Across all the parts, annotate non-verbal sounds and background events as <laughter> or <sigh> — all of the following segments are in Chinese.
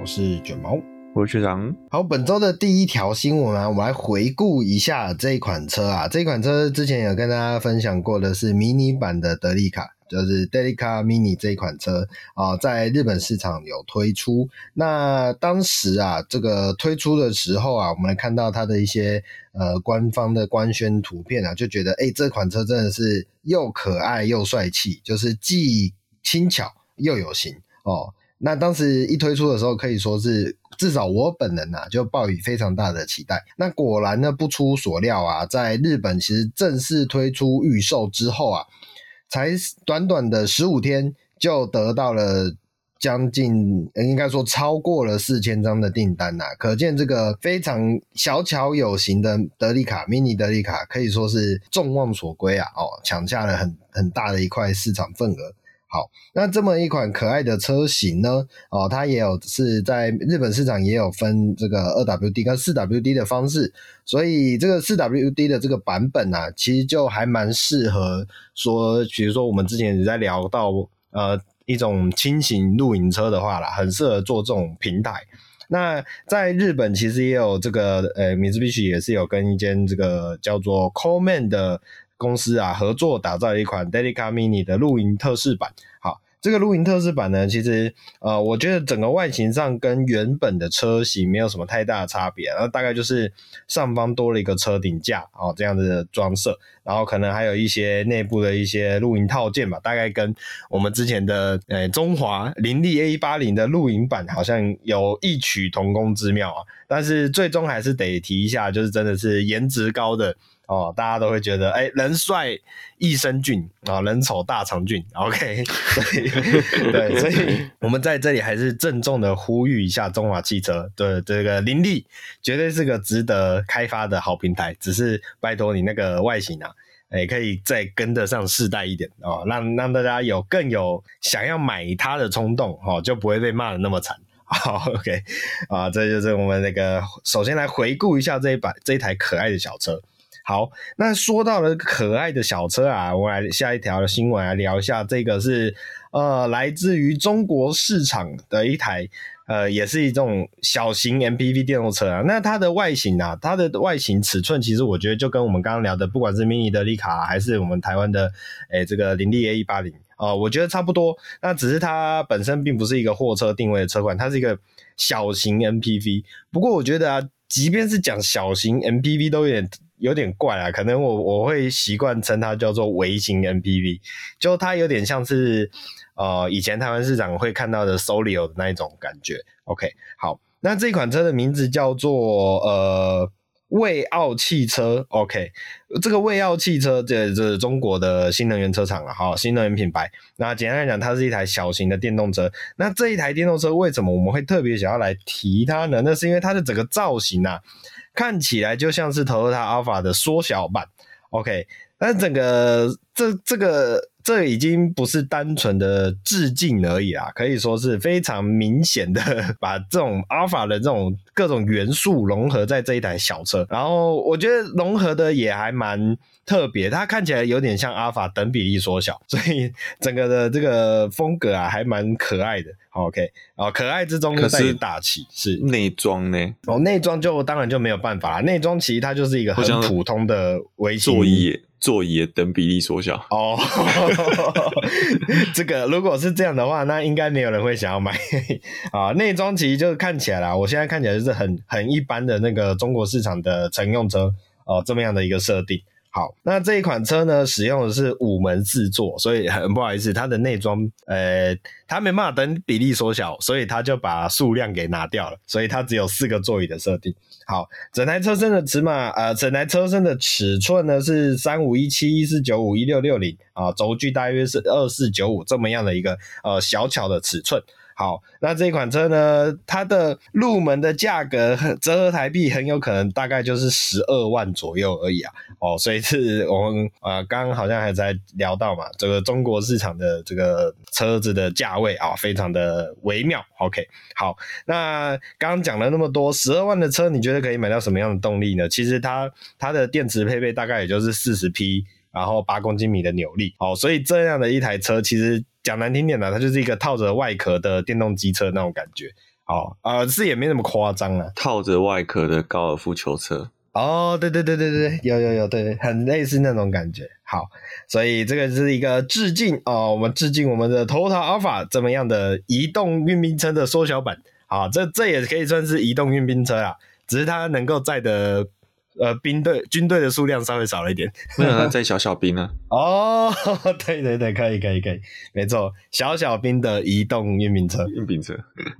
我是卷毛，我是学长。好，本周的第一条新闻啊，我们来回顾一下这一款车啊。这一款车之前有跟大家分享过的是迷你版的德利卡，就是 Delica Mini 这一款车啊，在日本市场有推出。那当时啊，这个推出的时候啊，我们来看到它的一些呃官方的官宣图片啊，就觉得哎，这款车真的是又可爱又帅气，就是既轻巧又有型哦。那当时一推出的时候，可以说是至少我本人啊，就抱以非常大的期待。那果然呢，不出所料啊，在日本其实正式推出预售之后啊，才短短的十五天就得到了将近，应该说超过了四千张的订单呐、可见这个非常小巧有型的德利卡 Mini 德利卡，可以说是众望所归啊！哦，抢下了很很大的一块市场份额。好，那这么一款可爱的车型呢？哦，它也有是在日本市场也有分这个二 WD 跟四 WD 的方式，所以这个四 WD 的这个版本啊，其实就还蛮适合说，比如说我们之前也在聊到呃一种轻型露营车的话啦，很适合做这种平台。那在日本其实也有这个呃米兹比许也是有跟一间这个叫做 Coleman 的。公司啊，合作打造一款 Delica Mini 的露营特试版。好，这个露营特试版呢，其实呃，我觉得整个外形上跟原本的车型没有什么太大的差别，然后大概就是上方多了一个车顶架哦，这样子的装设，然后可能还有一些内部的一些露营套件吧，大概跟我们之前的呃中华林立 A 八零的露营版好像有异曲同工之妙啊。但是最终还是得提一下，就是真的是颜值高的。哦，大家都会觉得，哎，人帅益生菌啊，人丑大肠菌。OK，<laughs> 对对，所以我们在这里还是郑重的呼吁一下中华汽车，对这个林立，绝对是个值得开发的好平台。只是拜托你那个外形啊，哎，可以再跟得上世代一点哦，让让大家有更有想要买它的冲动，哦，就不会被骂得那么惨。<laughs> 好，OK，啊，这就是我们那个首先来回顾一下这一把这一台可爱的小车。好，那说到了可爱的小车啊，我来下一条的新闻来聊一下。这个是呃，来自于中国市场的一台呃，也是一种小型 MPV 电动车啊。那它的外形啊，它的外形尺寸，其实我觉得就跟我们刚刚聊的，不管是 Mini 的利卡还是我们台湾的诶、这个林立 A 一八零啊，我觉得差不多。那只是它本身并不是一个货车定位的车款，它是一个小型 MPV。不过我觉得啊，即便是讲小型 MPV 都有点。有点怪啊，可能我我会习惯称它叫做微型 MPV，就它有点像是呃以前台湾市场会看到的 Solio 的那一种感觉。OK，好，那这款车的名字叫做呃卫奥汽车。OK，这个卫奥汽车这这是中国的新能源车厂啊，好，新能源品牌。那简单来讲，它是一台小型的电动车。那这一台电动车为什么我们会特别想要来提它呢？那是因为它的整个造型啊。看起来就像是 Toyota Alpha 的缩小版，OK，但整个这这个这已经不是单纯的致敬而已啦，可以说是非常明显的把这种 Alphard 的这种各种元素融合在这一台小车，然后我觉得融合的也还蛮特别，它看起来有点像 Alphard 等比例缩小，所以整个的这个风格啊还蛮可爱的。<laughs> OK，哦，可爱之中带点大气，是内装呢？哦，内装就当然就没有办法了。内装其实它就是一个很普通的座椅，座椅等比例缩小。哦，<laughs> 这个如果是这样的话，那应该没有人会想要买 <laughs> 啊。内装其实就是看起来啦，我现在看起来就是很很一般的那个中国市场的乘用车哦，这么样的一个设定。好，那这一款车呢，使用的是五门四座，所以很不好意思，它的内装，呃，它没办法等比例缩小，所以它就把数量给拿掉了，所以它只有四个座椅的设定。好，整台车身的尺码，呃，整台车身的尺寸呢是三五一七一四九五一六六零啊，轴距大约是二四九五这么样的一个呃小巧的尺寸。好，那这款车呢，它的入门的价格折合台币很有可能大概就是十二万左右而已啊。哦，所以是我们啊，刚刚好像还在聊到嘛，这个中国市场的这个车子的价位啊，非常的微妙。OK，好，那刚刚讲了那么多，十二万的车，你觉得可以买到什么样的动力呢？其实它它的电池配备大概也就是四十匹，然后八公斤米的扭力。好，所以这样的一台车，其实。讲难听点的，它就是一个套着外壳的电动机车那种感觉。哦，呃，是也没那么夸张啊。套着外壳的高尔夫球车。哦，对对对对对，有有有，对，很类似那种感觉。好，所以这个是一个致敬哦，我们致敬我们的 Toyota Alphard 这么样的移动运兵车的缩小版。好，这这也可以算是移动运兵车啊，只是它能够载的呃兵队军队的数量稍微少了一点。为什么在小小兵呢？哦，<laughs> 对对对，可以可以可以，没错，小小兵的移动运兵车，运兵车，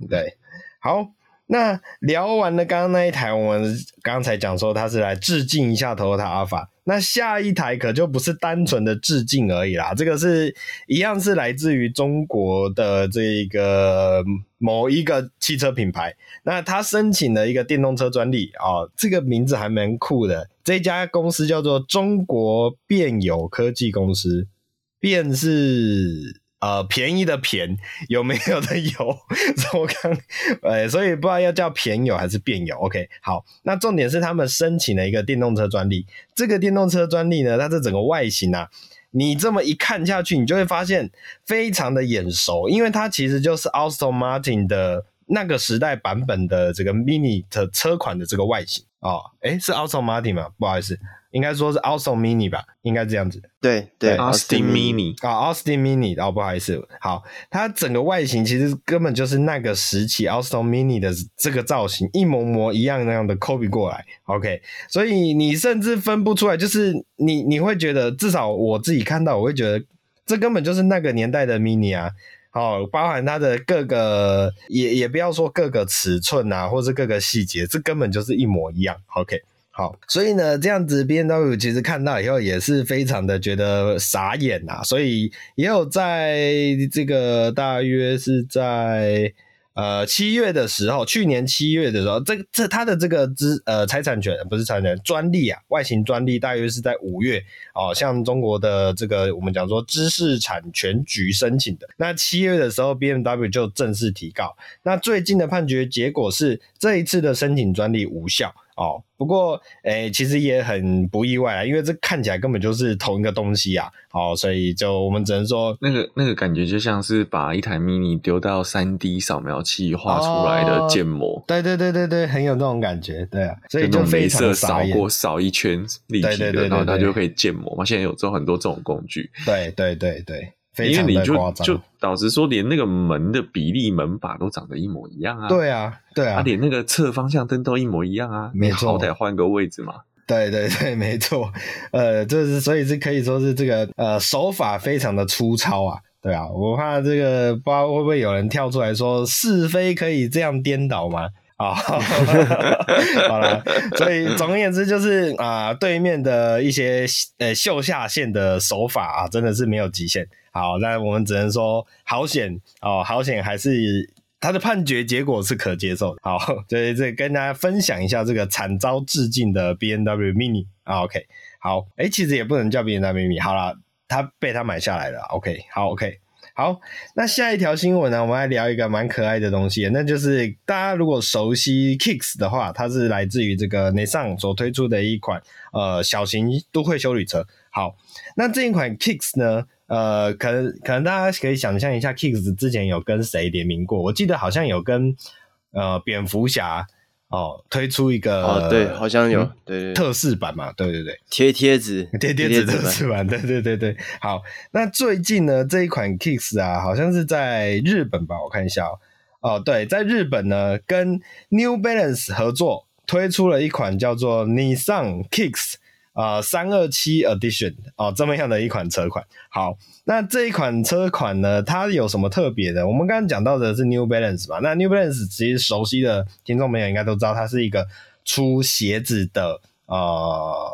对。好，那聊完了刚刚那一台，我们刚才讲说它是来致敬一下 Toyota Alpha。那下一台可就不是单纯的致敬而已啦，这个是一样是来自于中国的这个某一个汽车品牌。那他申请了一个电动车专利哦，这个名字还蛮酷的。这家公司叫做中国变友科技公司，便是。呃，便宜的便有没有的有，<laughs> 我刚，呃，所以不知道要叫便友还是便友。OK，好，那重点是他们申请了一个电动车专利。这个电动车专利呢，它这整个外形啊，你这么一看下去，你就会发现非常的眼熟，因为它其实就是 Aston Martin 的那个时代版本的这个 Mini 的车款的这个外形哦。诶，是 Aston Martin 吗？不好意思。应该说是 Austin Mini 吧，应该这样子。对对，Austin Mini 啊，Austin Mini 哦，不好意思，好，它整个外形其实根本就是那个时期 Austin Mini 的这个造型一模模一样那样的 copy 过来，OK，所以你甚至分不出来，就是你你会觉得，至少我自己看到，我会觉得这根本就是那个年代的 Mini 啊，好，包含它的各个也也不要说各个尺寸啊，或是各个细节，这根本就是一模一样，OK。好，所以呢，这样子 BMW 其实看到以后也是非常的觉得傻眼呐，所以也有在这个大约是在呃七月的时候，去年七月的时候，这这他的这个知呃财产权不是财产权专利啊，外形专利大约是在五月哦，向中国的这个我们讲说知识产权局申请的，那七月的时候 BMW 就正式提告，那最近的判决结果是这一次的申请专利无效。哦，不过诶、欸，其实也很不意外啊，因为这看起来根本就是同一个东西啊。哦，所以就我们只能说，那个那个感觉就像是把一台 mini 丢到三 D 扫描器画出来的建模。哦。对对对对对，很有那种感觉，对啊。所以就非常扫过扫一圈立体的，然后它就可以建模嘛。现在有做很多这种工具。对对对对。因为你就就导致说，连那个门的比例、门把都长得一模一样啊！对啊，对啊，啊连那个侧方向灯都一模一样啊！没错，好歹换个位置嘛。对对对，<laughs> 没错。呃，就是所以是可以说是这个呃手法非常的粗糙啊。对啊，我怕这个不知道会不会有人跳出来说是非可以这样颠倒吗？啊，<laughs> 好了，所以总而言之就是啊、呃，对面的一些呃秀下限的手法啊，真的是没有极限。好，那我们只能说好险哦，好险还是他的判决结果是可接受的。好，<laughs> 所以这跟大家分享一下这个惨遭致敬的 B N W Mini 啊。OK，好，哎、其实也不能叫 B N W Mini，好了，他被他买下来了。OK，好，OK，好，那下一条新闻呢，我们来聊一个蛮可爱的东西，那就是大家如果熟悉 Kicks 的话，它是来自于这个 Nissan 所推出的一款呃小型都会修旅车。好，那这一款 Kicks 呢？呃，可能可能大家可以想象一下，Kicks 之前有跟谁联名过？我记得好像有跟呃蝙蝠侠哦推出一个哦，对，好像有，嗯、对，对对，特仕版嘛，对对对，<laughs> 贴贴纸，贴贴纸特仕版，对对对对。好，那最近呢这一款 Kicks 啊，好像是在日本吧？我看一下哦，哦，对，在日本呢跟 New Balance 合作推出了一款叫做 Nissan Kicks。啊，三二七 Edition 哦，这么样的一款车款。好，那这一款车款呢，它有什么特别的？我们刚刚讲到的是 New Balance 嘛，那 New Balance 其实熟悉的听众朋友应该都知道，它是一个出鞋子的呃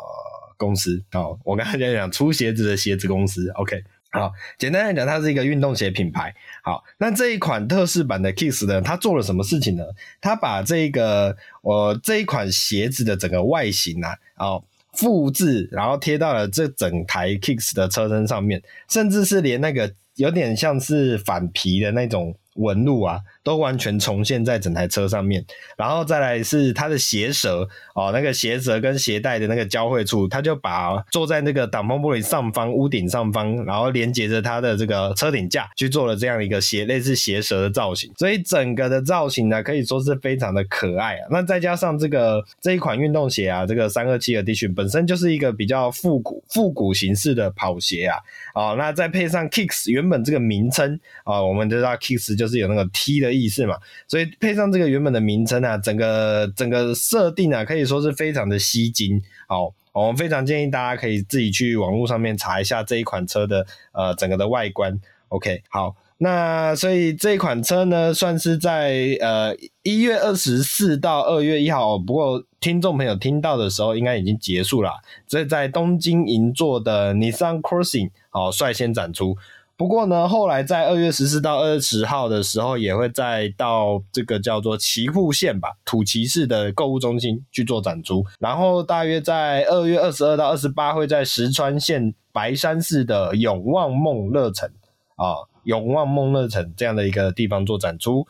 公司。哦，我刚才讲讲出鞋子的鞋子公司。OK，好，简单来讲，它是一个运动鞋品牌。好，那这一款特仕版的 Kicks 呢，它做了什么事情呢？它把这个呃这一款鞋子的整个外形啊，哦。复制，然后贴到了这整台 Kicks 的车身上面，甚至是连那个有点像是反皮的那种纹路啊，都完全重现在整台车上面。然后再来是它的鞋舌哦，那个鞋舌跟鞋带的那个交汇处，它就把坐在那个挡风玻璃上方屋顶上方，然后连接着它的这个车顶架去做了这样一个鞋类似鞋舌的造型。所以整个的造型呢，可以说是非常的可爱啊。那再加上这个这一款运动鞋啊，这个三二七 Edition 本身就是一个比较复古复古形式的跑鞋啊。哦，那再配上 Kicks 原本这个名称啊，我们知道 Kicks 就是有那个 T 的意思嘛，所以配上这个原本的名称啊，整个整个设定啊，可以说是非常的吸睛。好，我们非常建议大家可以自己去网络上面查一下这一款车的呃整个的外观。OK，好。那所以这一款车呢，算是在呃一月二十四到二月一号，不过听众朋友听到的时候，应该已经结束了。这在东京银座的 Nissan Crossing 哦率先展出。不过呢，后来在二月十四到二十号的时候，也会再到这个叫做岐阜县吧土岐市的购物中心去做展出。然后大约在二月二十二到二十八，会在石川县白山市的永旺梦乐城啊。永旺梦乐城这样的一个地方做展出，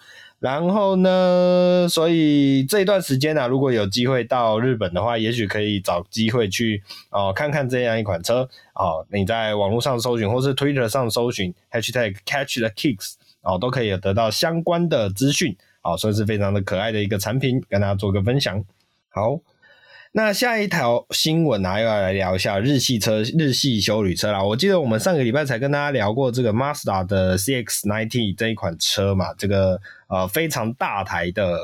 然后呢，所以这一段时间呢、啊，如果有机会到日本的话，也许可以找机会去哦、看看这样一款车哦、你在网络上搜寻，或是 Twitter 上搜寻 Hashtag Catch the Kicks 哦、都可以得到相关的资讯哦，算是非常的可爱的一个产品，跟大家做个分享。好。那下一条新闻啊，又要来聊一下日系车、日系休旅车啦。我记得我们上个礼拜才跟大家聊过这个 Mazda 的 CX-90 这一款车嘛，这个呃非常大台的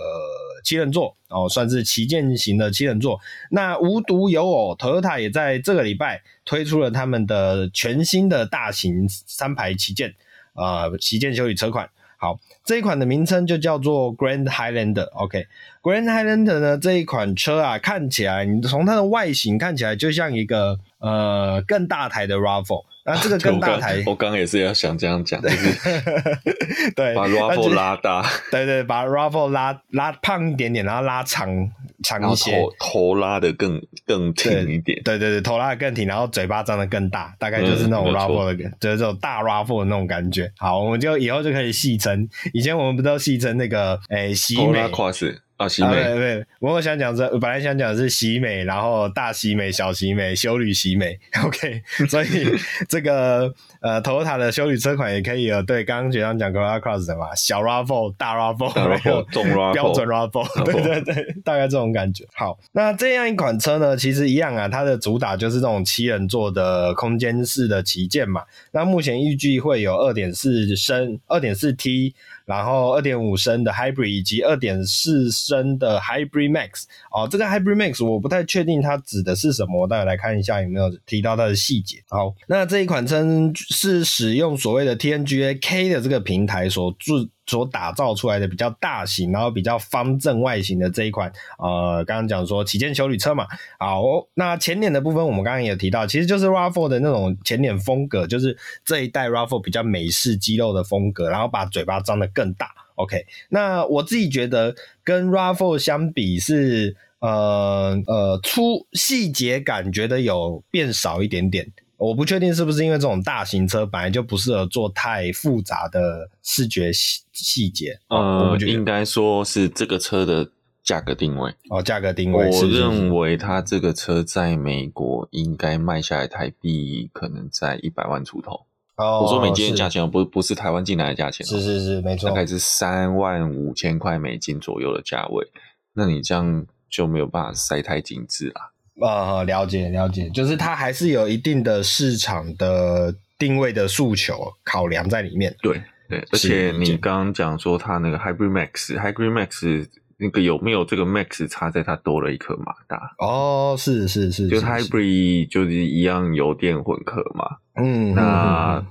七人座哦，算是旗舰型的七人座。那无独有偶，Toyota 也在这个礼拜推出了他们的全新的大型三排旗舰啊，旗舰休旅车款。好，这一款的名称就叫做 Grand Highlander。OK，Grand Highlander 呢，这一款车啊，看起来你从它的外形看起来就像一个呃更大台的 RAV4。那这个更大台，我刚刚也是要想这样讲，就是 <laughs> 对，把 RAV4 拉大，<laughs> 对对，把 RAV4 拉拉胖一点点，然后拉长长一些，头头拉的更更挺一点，对对对，头拉的更挺，然后嘴巴张得更大，大概就是那种 RAV4 的，就是这种大 RAV4 的那种感觉。好，我们就以后就可以戏称，以前我们不都戏称那个诶，喜美。啊，喜美，对对，我想讲这，本来想讲的是喜美，然后大喜美、小喜美、修旅喜美，<laughs> OK，所以 <laughs> 这个呃，Toyota 的修旅车款也可以有，对，刚刚学长讲 Corolla Cross 的嘛，小 RAV4、大 RAV4、重 RAV4、标准 RAV4，<laughs> 对对对，大概这种感觉。好，那这样一款车呢，其实一样啊，它的主打就是这种七人座的空间式的旗舰嘛。那目前预计会有二点四升、二点四 T。然后二点五升的 Hybrid 以及二点四升的 Hybrid Max 哦，这个 Hybrid Max 我不太确定它指的是什么，我待会来看一下有没有提到它的细节。好，那这一款车是使用所谓的 TNGA K 的这个平台所制。所打造出来的比较大型，然后比较方正外形的这一款，呃，刚刚讲说旗舰休旅车嘛，好，那前脸的部分我们刚刚也有提到，其实就是 RAV4 的那种前脸风格，就是这一代 RAV4 比较美式肌肉的风格，然后把嘴巴张得更大。OK，那我自己觉得跟 Raffle 相比是，呃呃，粗细节感觉得有变少一点点。我不确定是不是因为这种大型车本来就不适合做太复杂的视觉细细节。呃，我应该说是这个车的价格定位。哦，价格定位。我认为它这个车在美国应该卖下来台币可能在一百万出头。哦，我说美金的价钱，不不是台湾进来的价钱。是是是，没错，大概是三万五千块美金左右的价位。那你这样就没有办法塞太精致了。呃，了解了解，就是它还是有一定的市场的定位的诉求考量在里面。对对，而且你刚刚讲说它那个 Hybrid Max，Hybrid Max 那个有没有这个 Max 差在它多了一颗马达？哦，是是是，就 Hybrid 就是一样油电混合嘛。嗯，那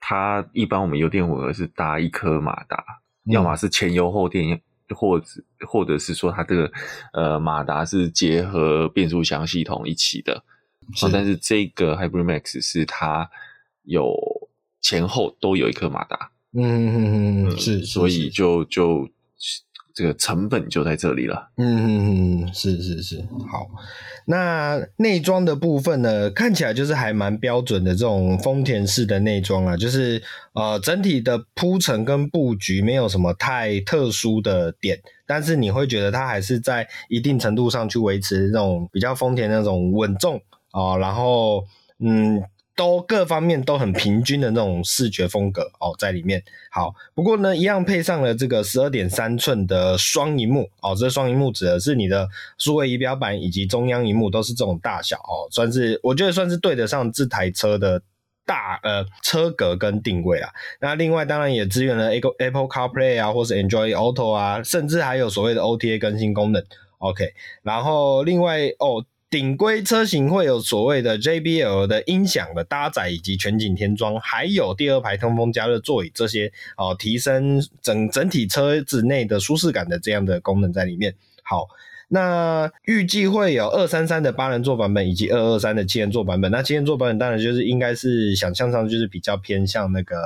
它一般我们油电混合是搭一颗马达，嗯、要么是前油后电。或者或者是说它这个呃马达是结合变速箱系统一起的，是。但是这个 Hybrid Max 是它有前后都有一颗马达，嗯嗯嗯，是，所以就就这个成本就在这里了。嗯嗯嗯，是是是，好。那内装的部分呢，看起来就是还蛮标准的这种丰田式的内装啊，就是呃整体的铺陈跟布局没有什么太特殊的点，但是你会觉得它还是在一定程度上去维持那种比较丰田那种稳重啊、然后嗯。都各方面都很平均的那种视觉风格哦，在里面好。不过呢，一样配上了这个十二点三寸的双荧幕哦，这双荧幕指的是你的数位仪表板以及中央萤幕都是这种大小哦，算是我觉得算是对得上这台车的大呃车格跟定位啦。那另外当然也支援了 Apple CarPlay 啊，或是 Android Auto 啊，甚至还有所谓的 OTA 更新功能。OK，然后另外哦。顶规车型会有所谓的 JBL 的音响的搭载以及全景天窗，还有第二排通风加热座椅这些哦，提升整整体车子内的舒适感的这样的功能在里面。好，那预计会有二三三的八人座版本以及二二三的七人座版本。那七人座版本当然就是应该是想象上就是比较偏向那个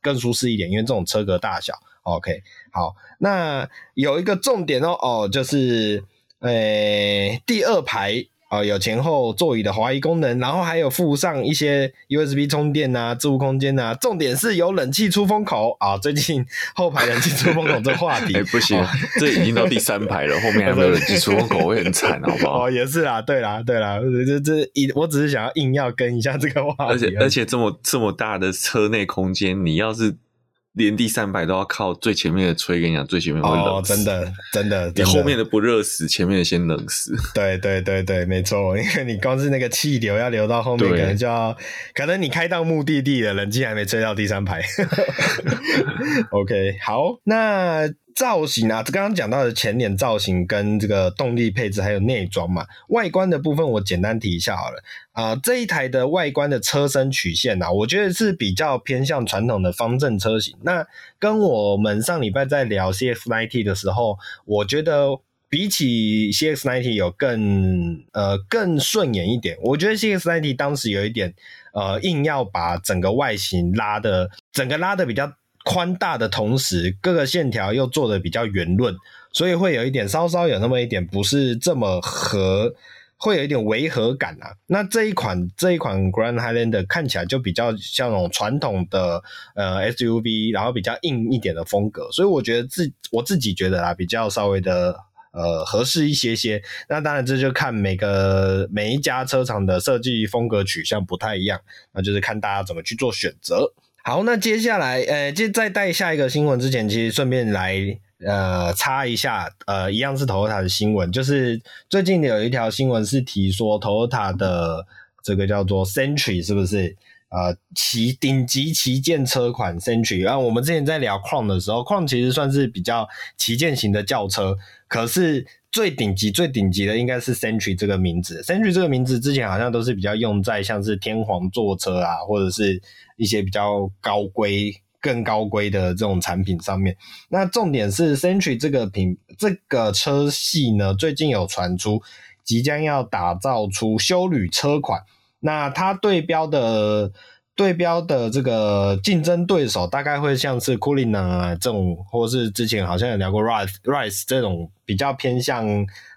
更舒适一点，因为这种车格大小。OK，好，那有一个重点哦哦，就是诶、第二排。啊、呃，有前后座椅的滑移功能，然后还有附上一些 USB 充电啊、置物空间啊，重点是有冷气出风口啊。最近后排冷气出风口这话题，哎、欸，不行，哦、这已经到第三排了，后面还没有冷气出风口会很惨，好不好？哦，也是啦，对啦，对啦，这这一，我只是想要硬要跟一下这个话题，而且而且这么这么大的车内空间，你要是。连第三排都要靠最前面的吹，跟你讲，最前面会冷死。哦，真的，真的，你后面的不热死，前面的先冷死。<laughs> 对对对对，没错，因为你光是那个气流要流到后面，可能就要，可能你开到目的地了，冷气还没吹到第三排。<laughs> <laughs> OK，好，那。造型啊，这刚刚讲到的前脸造型跟这个动力配置还有内装嘛，外观的部分我简单提一下好了啊、这一台的外观的车身曲线啊，我觉得是比较偏向传统的方正车型。那跟我们上礼拜在聊 CX-90 的时候，我觉得比起 CX-90 有更呃更顺眼一点。我觉得 CX-90 当时有一点呃硬要把整个外形拉的整个拉的比较。宽大的同时，各个线条又做的比较圆润，所以会有一点稍稍有那么一点不是这么合，会有一点违和感啊。那这一款这一款 Grand Highlander 看起来就比较像那种传统的呃 SUV，然后比较硬一点的风格，所以我觉得自我自己觉得啊，比较稍微的呃合适一些些。那当然这就看每个每一家车厂的设计风格取向不太一样，那就是看大家怎么去做选择。好，那接下来，呃，就在带下一个新闻之前，其实顺便来，呃，插一下，呃，一样是 Toyota 的新闻，就是最近有一条新闻是提说 Toyota 的这个叫做 Century 是不是？呃，旗顶级旗舰车款 Century，然后我们之前在聊 Crown 的时候，Crown 其实算是比较旗舰型的轿车，可是。最顶级、最顶级的应该是 Century 这个名字。Century 这个名字之前好像都是比较用在像是天皇座车啊，或者是一些比较高规、更高规的这种产品上面。那重点是 Century 这个品、这个车系呢，最近有传出即将要打造出休旅车款。那它对标的。对标的这个竞争对手大概会像是 Kulin 啊这种，或是之前好像有聊过 Rise Rise 这种比较偏向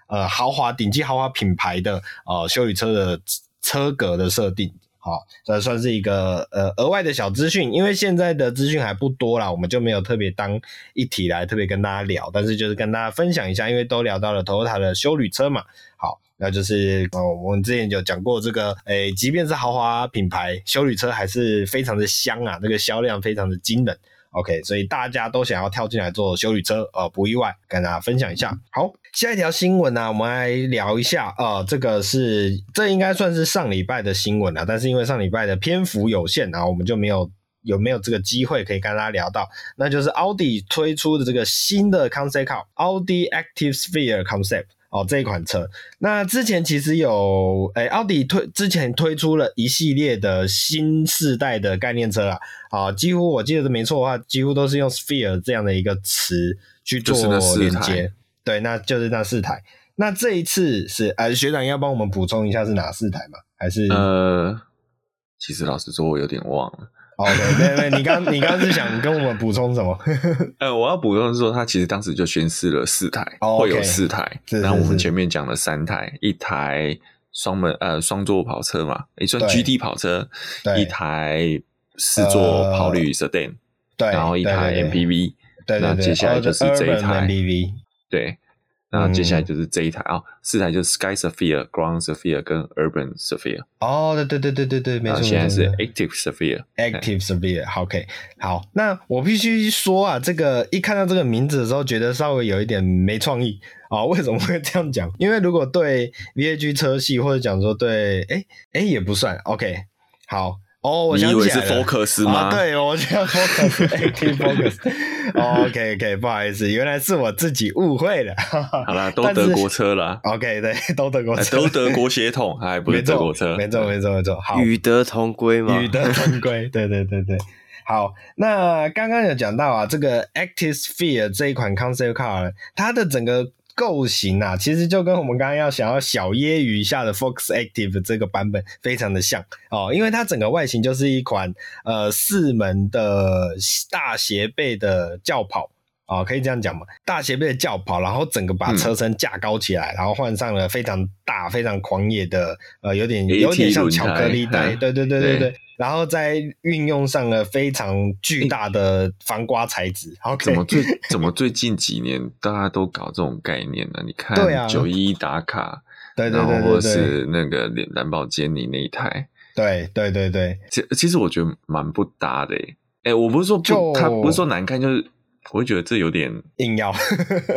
呃豪华顶级豪华品牌的呃修理车的车格的设定，好，这算是一个呃额外的小资讯，因为现在的资讯还不多啦，我们就没有特别当一体来特别跟大家聊，但是就是跟大家分享一下，因为都聊到了 Toyota 的修旅车嘛，好。那就是哦，我们之前有讲过这个，诶、即便是豪华品牌，修旅车还是非常的香啊，那个销量非常的惊人。OK，所以大家都想要跳进来做修旅车，呃，不意外，跟大家分享一下。好，下一条新闻呢、啊，我们来聊一下，呃，这个是这应该算是上礼拜的新闻了，但是因为上礼拜的篇幅有限，然后我们就没有有没有这个机会可以跟大家聊到，那就是奥迪推出的这个新的 Concept Car，奥迪 Active Sphere Concept。哦，这一款车，那之前其实有，诶，奥迪推之前推出了一系列的新世代的概念车啊，啊，几乎我记得是没错的话，几乎都是用 Sphere 这样的一个词去做连接，对，那就是那四台。那这一次是，呃，学长要帮我们补充一下是哪四台吗？还是？呃，其实老实说，我有点忘了。OK，对对，你刚你刚刚是想跟我们补充什么？<laughs> 呃，我要补充是说，他其实当时就宣示了四台，oh, 会有四台。然后我们前面讲了三台，一台双门呃双座跑车嘛，也算 GT 跑车，一台四座跑旅 Sedan，对，然后一台 MPV，对，对，对，那接下来就是这一台 MPV，对。那接下来就是这一台啊、嗯哦，四台就是 Sky Sapphire、Ground Sapphire 跟 Urban Sapphire。哦，对对对对对对，没错。现在是 Active Sapphire。Active Sapphire，OK，、okay. 好。那我必须说啊，这个一看到这个名字的时候，觉得稍微有一点没创意啊、哦。为什么会这样讲？因为如果对 VAG 车系或者讲说对，哎哎也不算。OK，好。哦，我以为是 Focus 吗？啊、对，我叫 Focus，Active <laughs> Focus。OK OK，不好意思，原来是我自己误会了。<laughs> 好啦，都德国车啦。OK，对，都德国车，都德国血统，<laughs> 哎不是德国车。没错，没错，没错。好，与德同归嘛，与德同归。对对对对。好，那刚刚有讲到啊，这个 Active Sphere 这一款 Concept Car，它的整个。构型啊，其实就跟我们刚刚要想要小椰鱼下的 Fox Active 这个版本非常的像哦，因为它整个外形就是一款呃四门的大斜背的轿跑、哦，可以这样讲嘛，大斜背的轿跑，然后整个把车身架高起来，嗯、然后换上了非常大、非常狂野的呃，有点有点像巧克力带，对对对对对。然后再运用上了非常巨大的防刮材质。好，怎么最怎么最近几年大家都搞这种概念呢？你看，九一一打卡，对对对，或者是那个蓝宝坚尼那一台，对对对对。其其实我觉得蛮不搭的诶。哎，我不是说不，他不是说难看，就是我会觉得这有点硬要。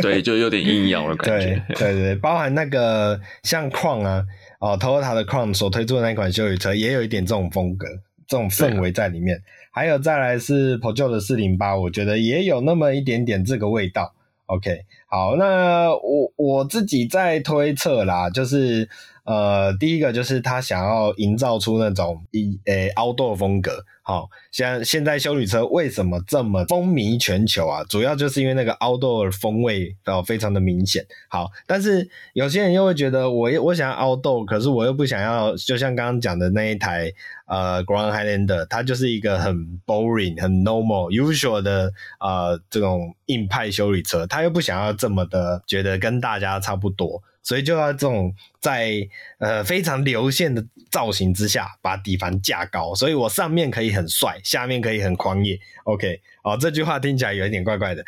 对，就有点硬要的感觉。对对对，包含那个像 Crown 啊，哦，Toyota 的 Crown 所推出的那款休旅车，也有一点这种风格。这种氛围在里面，还有再来是 Peugeot 的四零八，我觉得也有那么一点点这个味道。OK，好，那我我自己在推测啦，就是。呃，第一个就是他想要营造出那种一诶 outdoor 风格，好，像现在修理车为什么这么风靡全球啊？主要就是因为那个 outdoor 风味哦非常的明显。好，但是有些人又会觉得我我想要 outdoor，可是我又不想要，就像刚刚讲的那一台呃 Grand Highlander，它就是一个很 boring、很 normal、usual 的呃这种硬派修理车，他又不想要这么的觉得跟大家差不多。所以就要这种在呃非常流线的造型之下，把底盘架高，所以我上面可以很帅，下面可以很狂野。OK，哦，这句话听起来有一点怪怪的，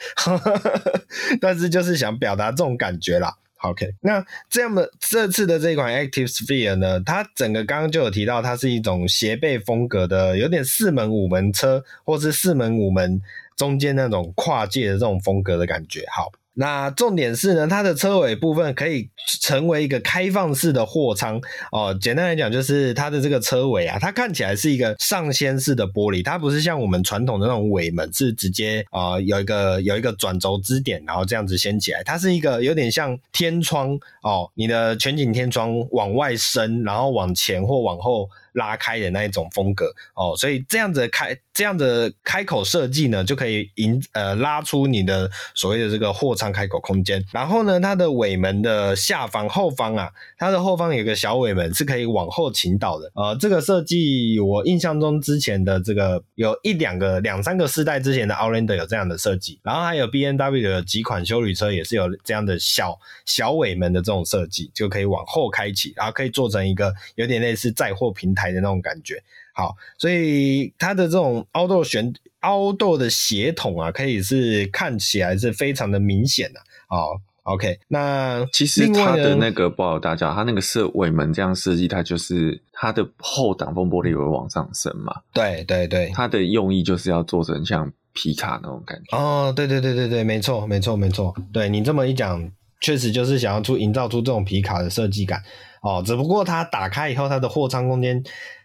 <laughs> 但是就是想表达这种感觉啦。OK，那这样的这次的这款 Active Sphere 呢，它整个刚刚就有提到，它是一种斜背风格的，有点四门五门车，或是四门五门中间那种跨界的这种风格的感觉。好。那重点是呢，它的车尾部分可以成为一个开放式的货舱哦。简单来讲，就是它的这个车尾啊，它看起来是一个上掀式的玻璃，它不是像我们传统的那种尾门是直接啊、有一个有一个转轴支点，然后这样子掀起来。它是一个有点像天窗哦，你的全景天窗往外伸，然后往前或往后。拉开的那一种风格哦，所以这样子开这样的开口设计呢，就可以引呃拉出你的所谓的这个货仓开口空间。然后呢，它的尾门的下方后方啊，它的后方有个小尾门是可以往后倾倒的。呃，这个设计我印象中之前的这个有一两个两三个世代之前的 Orend 有这样的设计，然后还有 BMW 的几款休旅车也是有这样的小小尾门的这种设计，就可以往后开启，然后可以做成一个有点类似载货平台。的那种感觉，好，所以它的这种凹豆旋凹豆的鞋筒啊，可以是看起来是非常的明显的。好，OK，那其实它的那个不好大家，它那个设尾门这样设计，它就是它的后挡风玻璃会往上升嘛。对对对，它的用意就是要做成像皮卡那种感觉。哦，对对对对对，没错没错没错，对你这么一讲，确实就是想要出营造出这种皮卡的设计感。哦，只不过它打开以后，它的货仓空间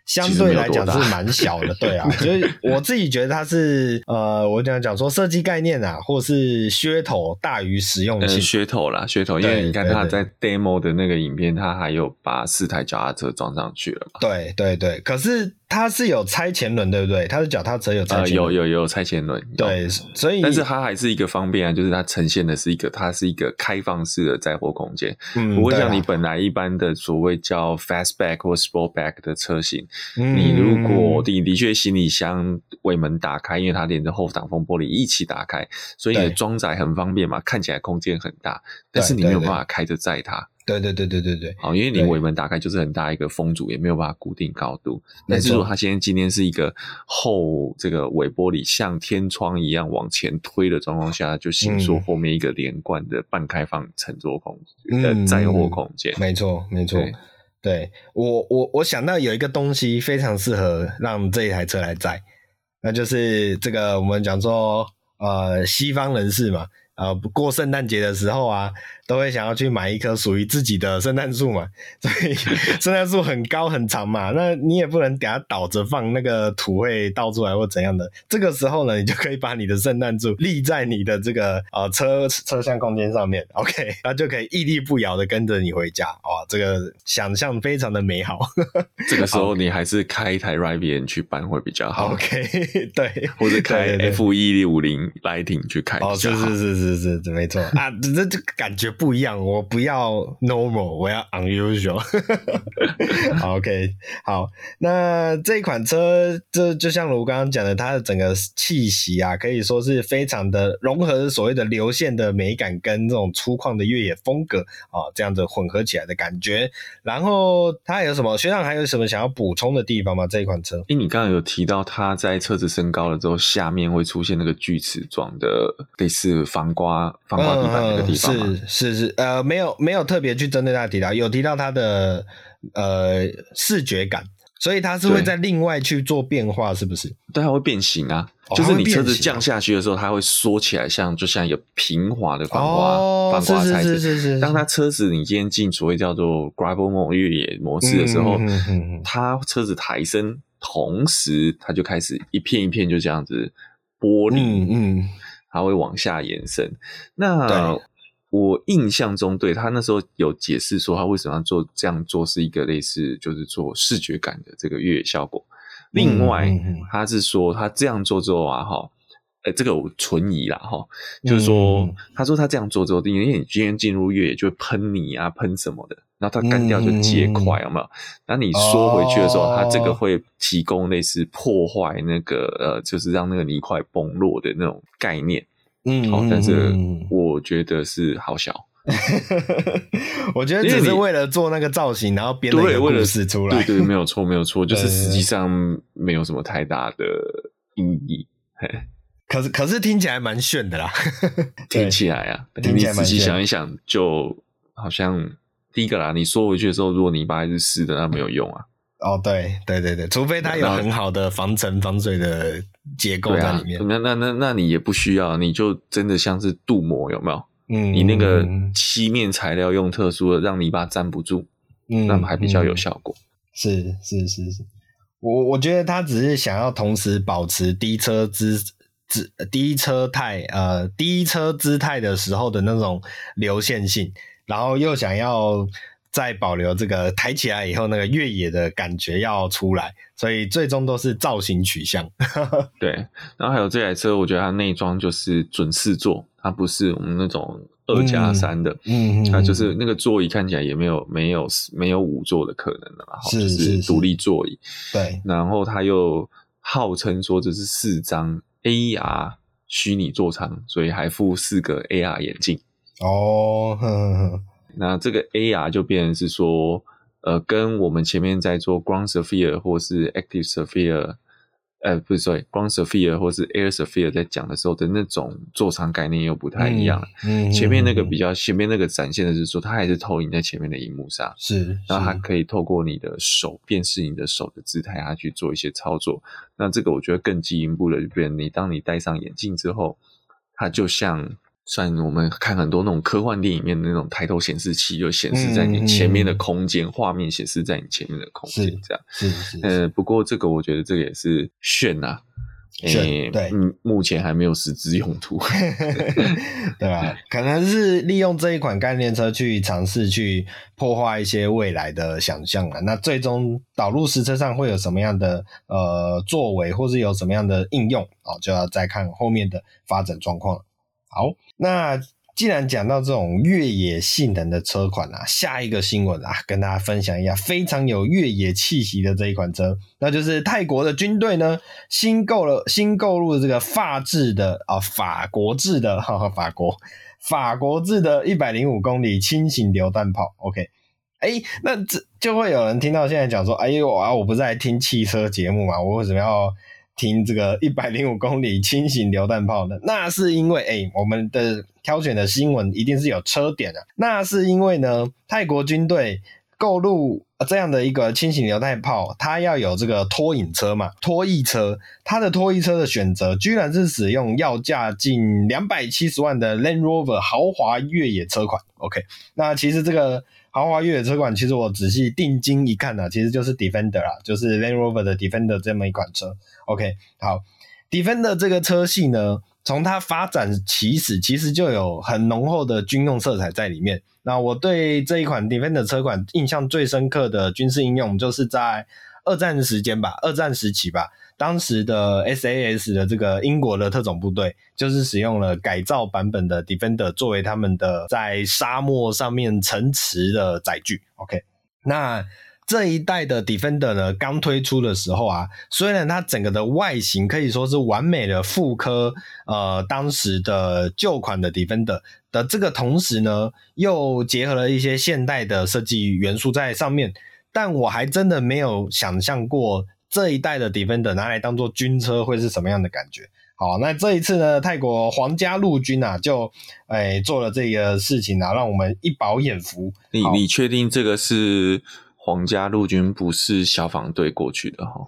相对来讲是蛮小的，对啊，<laughs> 所以我自己觉得它是呃，我这样讲说设计概念啊，或是噱头大于实用性，噱头啦，噱头，因为你看它在 demo 的那个影片，它还有把四台脚踏车装上去了嘛，对对对，可是它是有拆前轮，对不对？它是脚踏车有拆前轮，呃，有有有拆前轮。对，所以但是它还是一个方便啊，就是它呈现的是一个，它是一个开放式的载货空间，嗯，不会像你本来一般的所谓叫 fastback 或 sportback 的车型，嗯，你如果你的确行李箱尾门打开，因为它连着后挡风玻璃一起打开，所以你的装载很方便嘛，看起来空间很大，但是你没有办法开着载它。对对对对对对，好，因为你尾门打开就是很大一个风阻，也没有办法固定高度。但是如果它现在今天是一个后这个尾玻璃像天窗一样往前推的状况下，就形塑后面一个连贯的半开放乘坐空间的载货空间。没错没错，对，对我我我想到有一个东西非常适合让这一台车来载，那就是这个我们讲说呃西方人士嘛。呃，过圣诞节的时候啊，都会想要去买一棵属于自己的圣诞树嘛。<laughs> 所以 <laughs> 圣诞树很高很长嘛，那你也不能给它倒着放，那个土会倒出来或怎样的。这个时候呢，你就可以把你的圣诞树立在你的这个呃车车厢空间上面，OK，它就可以屹立不摇的跟着你回家。哇，这个想象非常的美好。<laughs> 这个时候你还是开一台 Rivian 去搬会比较好。OK，对，或者开 F 一六五零 Lighting 去开。哦，是是是是。是是，没错啊，这这感觉不一样。我不要 normal，我要 unusual。<laughs> OK，好，那这一款车，这就像我刚刚讲的，它的整个气息啊，可以说是非常的融合所谓的流线的美感跟这种粗犷的越野风格啊，这样子混合起来的感觉。然后它还有什么？学长还有什么想要补充的地方吗？这一款车？因为，你刚刚有提到它在车子升高了之后，下面会出现那个锯齿状的类似防。刮防刮地板那个地方、嗯、是是是，呃，没有没有特别去针对他提到，有提到他的呃视觉感，所以它是会在另外去做变化，是不是？对，它会变形啊，哦、就是你车子降下去的时候，它会缩起来，像就像一个平滑的防刮、哦、防刮材质。是是是是是。当它车子你今天进所谓叫做 Gravel Mode 越野模式的时候，它车子抬升，同时它就开始一片一片就这样子剥离。嗯。嗯它会往下延伸。那我印象中，对他那时候有解释说，他为什么要做这样做，是一个类似就是做视觉感的这个越野效果。另外，他是说他这样做之后啊，哈，呃，这个我存疑啦，哈，就是说，他说他这样做之后，因为你今天进入越野就会喷泥啊，喷什么的。然后它干掉就结块，有没有？那你缩回去的时候，它这个会提供类似破坏那个呃，就是让那个泥块崩落的那种概念。嗯，好，但是我觉得是好小。<laughs> 我觉得只是为了做那个造型，然后编了一个故事出来。对对，没有错，没有错，<laughs> 就是实际上没有什么太大的意义。可是可是听起来蛮炫的啦，<laughs> 听起来啊，听起来仔细想一想，就好像。第一个啦，你缩回去的时候，如果泥巴还是湿的，那没有用啊。哦，对对对对，除非它有很好的防尘防水的结构在里面。那那那那你也不需要，你就真的像是镀膜，有没有？嗯，你那个漆面材料用特殊的，让泥巴粘不住，嗯，那么还比较有效果。是是是是，我我觉得他只是想要同时保持低车姿姿低车态呃低车姿态的时候的那种流线性。然后又想要再保留这个抬起来以后那个越野的感觉要出来，所以最终都是造型取向。<laughs> 对，然后还有这台车，我觉得它内装就是准四座，它不是我们那种二加三的，嗯，它就是那个座椅看起来也没有没有没有五座的可能了，然后就是独立座椅。对，然后它又号称说这是四张 AR 虚拟座舱，所以还附四个 AR 眼镜。哦，呵呵呵，那这个 AR 就变成是说，呃，跟我们前面在做 Ground Sphere 或是 Active Sphere，呃，不是，sorry Ground Sphere 或是 Air Sphere 在讲的时候的那种座舱概念又不太一样了。嗯，前面那个比较，前面那个展现的是说，它还是投影在前面的荧幕上，是，然后它可以透过你的手辨识你的手的姿态，它去做一些操作。那这个我觉得更进一步的，就变成你当你戴上眼镜之后，它就像。算我们看很多那种科幻电影里面的那种抬头显示器，就显示在你前面的空间，画、嗯、面显示在你前面的空间，这样。是是，是。呃，不过这个我觉得这个也是炫呐、啊，欸、对，嗯，目前还没有实质用途，<laughs> <laughs> 对吧？可能是利用这一款概念车去尝试去破坏一些未来的想象啊。那最终导入实车上会有什么样的呃作为，或是有什么样的应用啊？就要再看后面的发展状况。好，那。既然讲到这种越野性能的车款啊，下一个新闻啊，跟大家分享一下非常有越野气息的这一款车，那就是泰国的军队呢新购了新购入这个法制的啊法国制的哈哈法国法国制的一百零五公里轻型榴弹炮。OK，哎、那这就会有人听到现在讲说，哎呦啊，我不是在听汽车节目嘛，我为什么要？听这个一百零五 <laughs> 公里轻型榴弹炮呢？那是因为哎、我们的挑选的新闻一定是有车点的。那是因为呢，泰国军队购入这样的一个轻型榴弹炮，它要有这个拖引车嘛，拖曳车。它的拖曳车的选择，居然是使用要价近两百七十万的 Land Rover 豪华越野车款。OK，那其实这个。豪华越野车款，其实我仔细定睛一看呢、啊，其实就是 Defender 啦，就是 Land Rover 的 Defender 这么一款车。OK，好，Defender 这个车系呢，从它发展起始，其实就有很浓厚的军用色彩在里面。那我对这一款 Defender 车款印象最深刻的军事应用，就是在二战时间吧，二战时期吧。当时的 SAS 的这个英国的特种部队，就是使用了改造版本的 Defender 作为他们的在沙漠上面城池的载具。OK，那这一代的 Defender 呢，刚推出的时候啊，虽然它整个的外形可以说是完美的复刻，呃，当时的旧款的 Defender 的这个同时呢，又结合了一些现代的设计元素在上面，但我还真的没有想象过。这一代的 Defender 拿来当做军车会是什么样的感觉？好，那这一次呢，泰国皇家陆军啊，就诶做了这个事情啊，让我们一饱眼福。你你确定这个是？皇家陆军不是消防队过去的哈，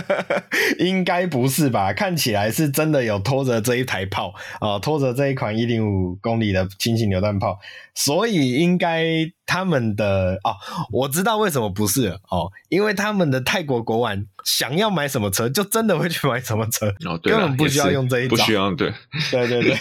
<laughs> 应该不是吧？看起来是真的有拖着这一台炮啊，拖着这一款一零五公里的轻型榴弹炮，所以应该他们的哦，我知道为什么不是哦，因为他们的泰国国王想要买什么车，就真的会去买什么车哦，对，根本不需要用这一招，不需要对，对对对，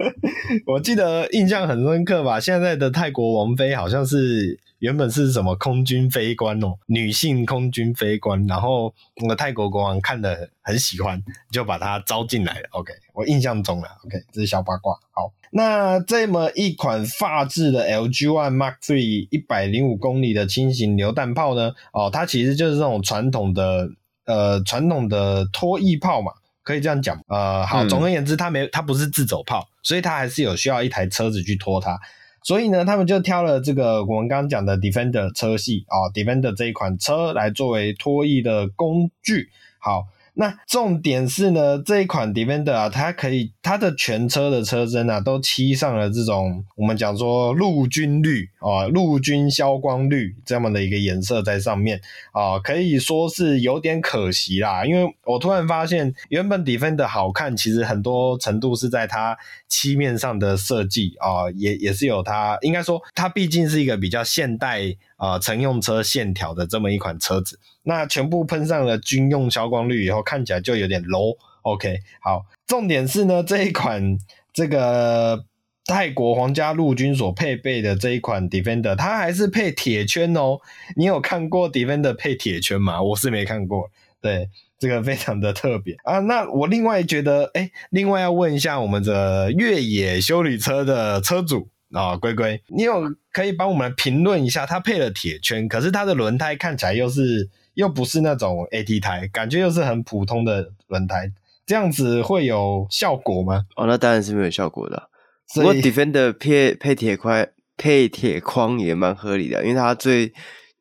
<laughs> 我记得印象很深刻吧？现在的泰国王妃好像是。原本是什么空军飞官哦，女性空军飞官，然后那个泰国国王看了很喜欢，就把她招进来了。OK，我印象中了。OK，这是小八卦。好，那这么一款发制的 LG One Mark Three 一百零五公里的轻型榴弹炮呢？哦，它其实就是这种传统的呃传统的拖曳炮嘛，可以这样讲。呃，好，总而言之，它没它不是自走炮，所以它还是有需要一台车子去拖它。所以呢，他们就挑了这个我们刚刚讲的 Defender 车系啊，Defender 这一款车来作为拖曳的工具。好。那重点是呢，这一款 Defender 啊，它可以它的全车的车身啊，都漆上了这种我们讲说陆军绿啊，陆军消光绿这么的一个颜色在上面啊，可以说是有点可惜啦。因为我突然发现，原本 Defender 好看，其实很多程度是在它漆面上的设计啊，也也是有它，应该说它毕竟是一个比较现代。啊，乘用车线条的这么一款车子，那全部喷上了军用消光绿以后，看起来就有点 low。OK，好，重点是呢，这一款这个泰国皇家陆军所配备的这一款 Defender，它还是配铁圈哦。你有看过 Defender 配铁圈吗？我是没看过。对，这个非常的特别啊。那我另外觉得，哎，另外要问一下我们的越野修理车的车主。啊，龟龟，你有可以帮我们评论一下，它配了铁圈，可是它的轮胎看起来又是又不是那种 AT 胎，感觉又是很普通的轮胎，这样子会有效果吗？哦，那当然是没有效果的。不过 Defender 配配铁块配铁框也蛮合理的，因为它最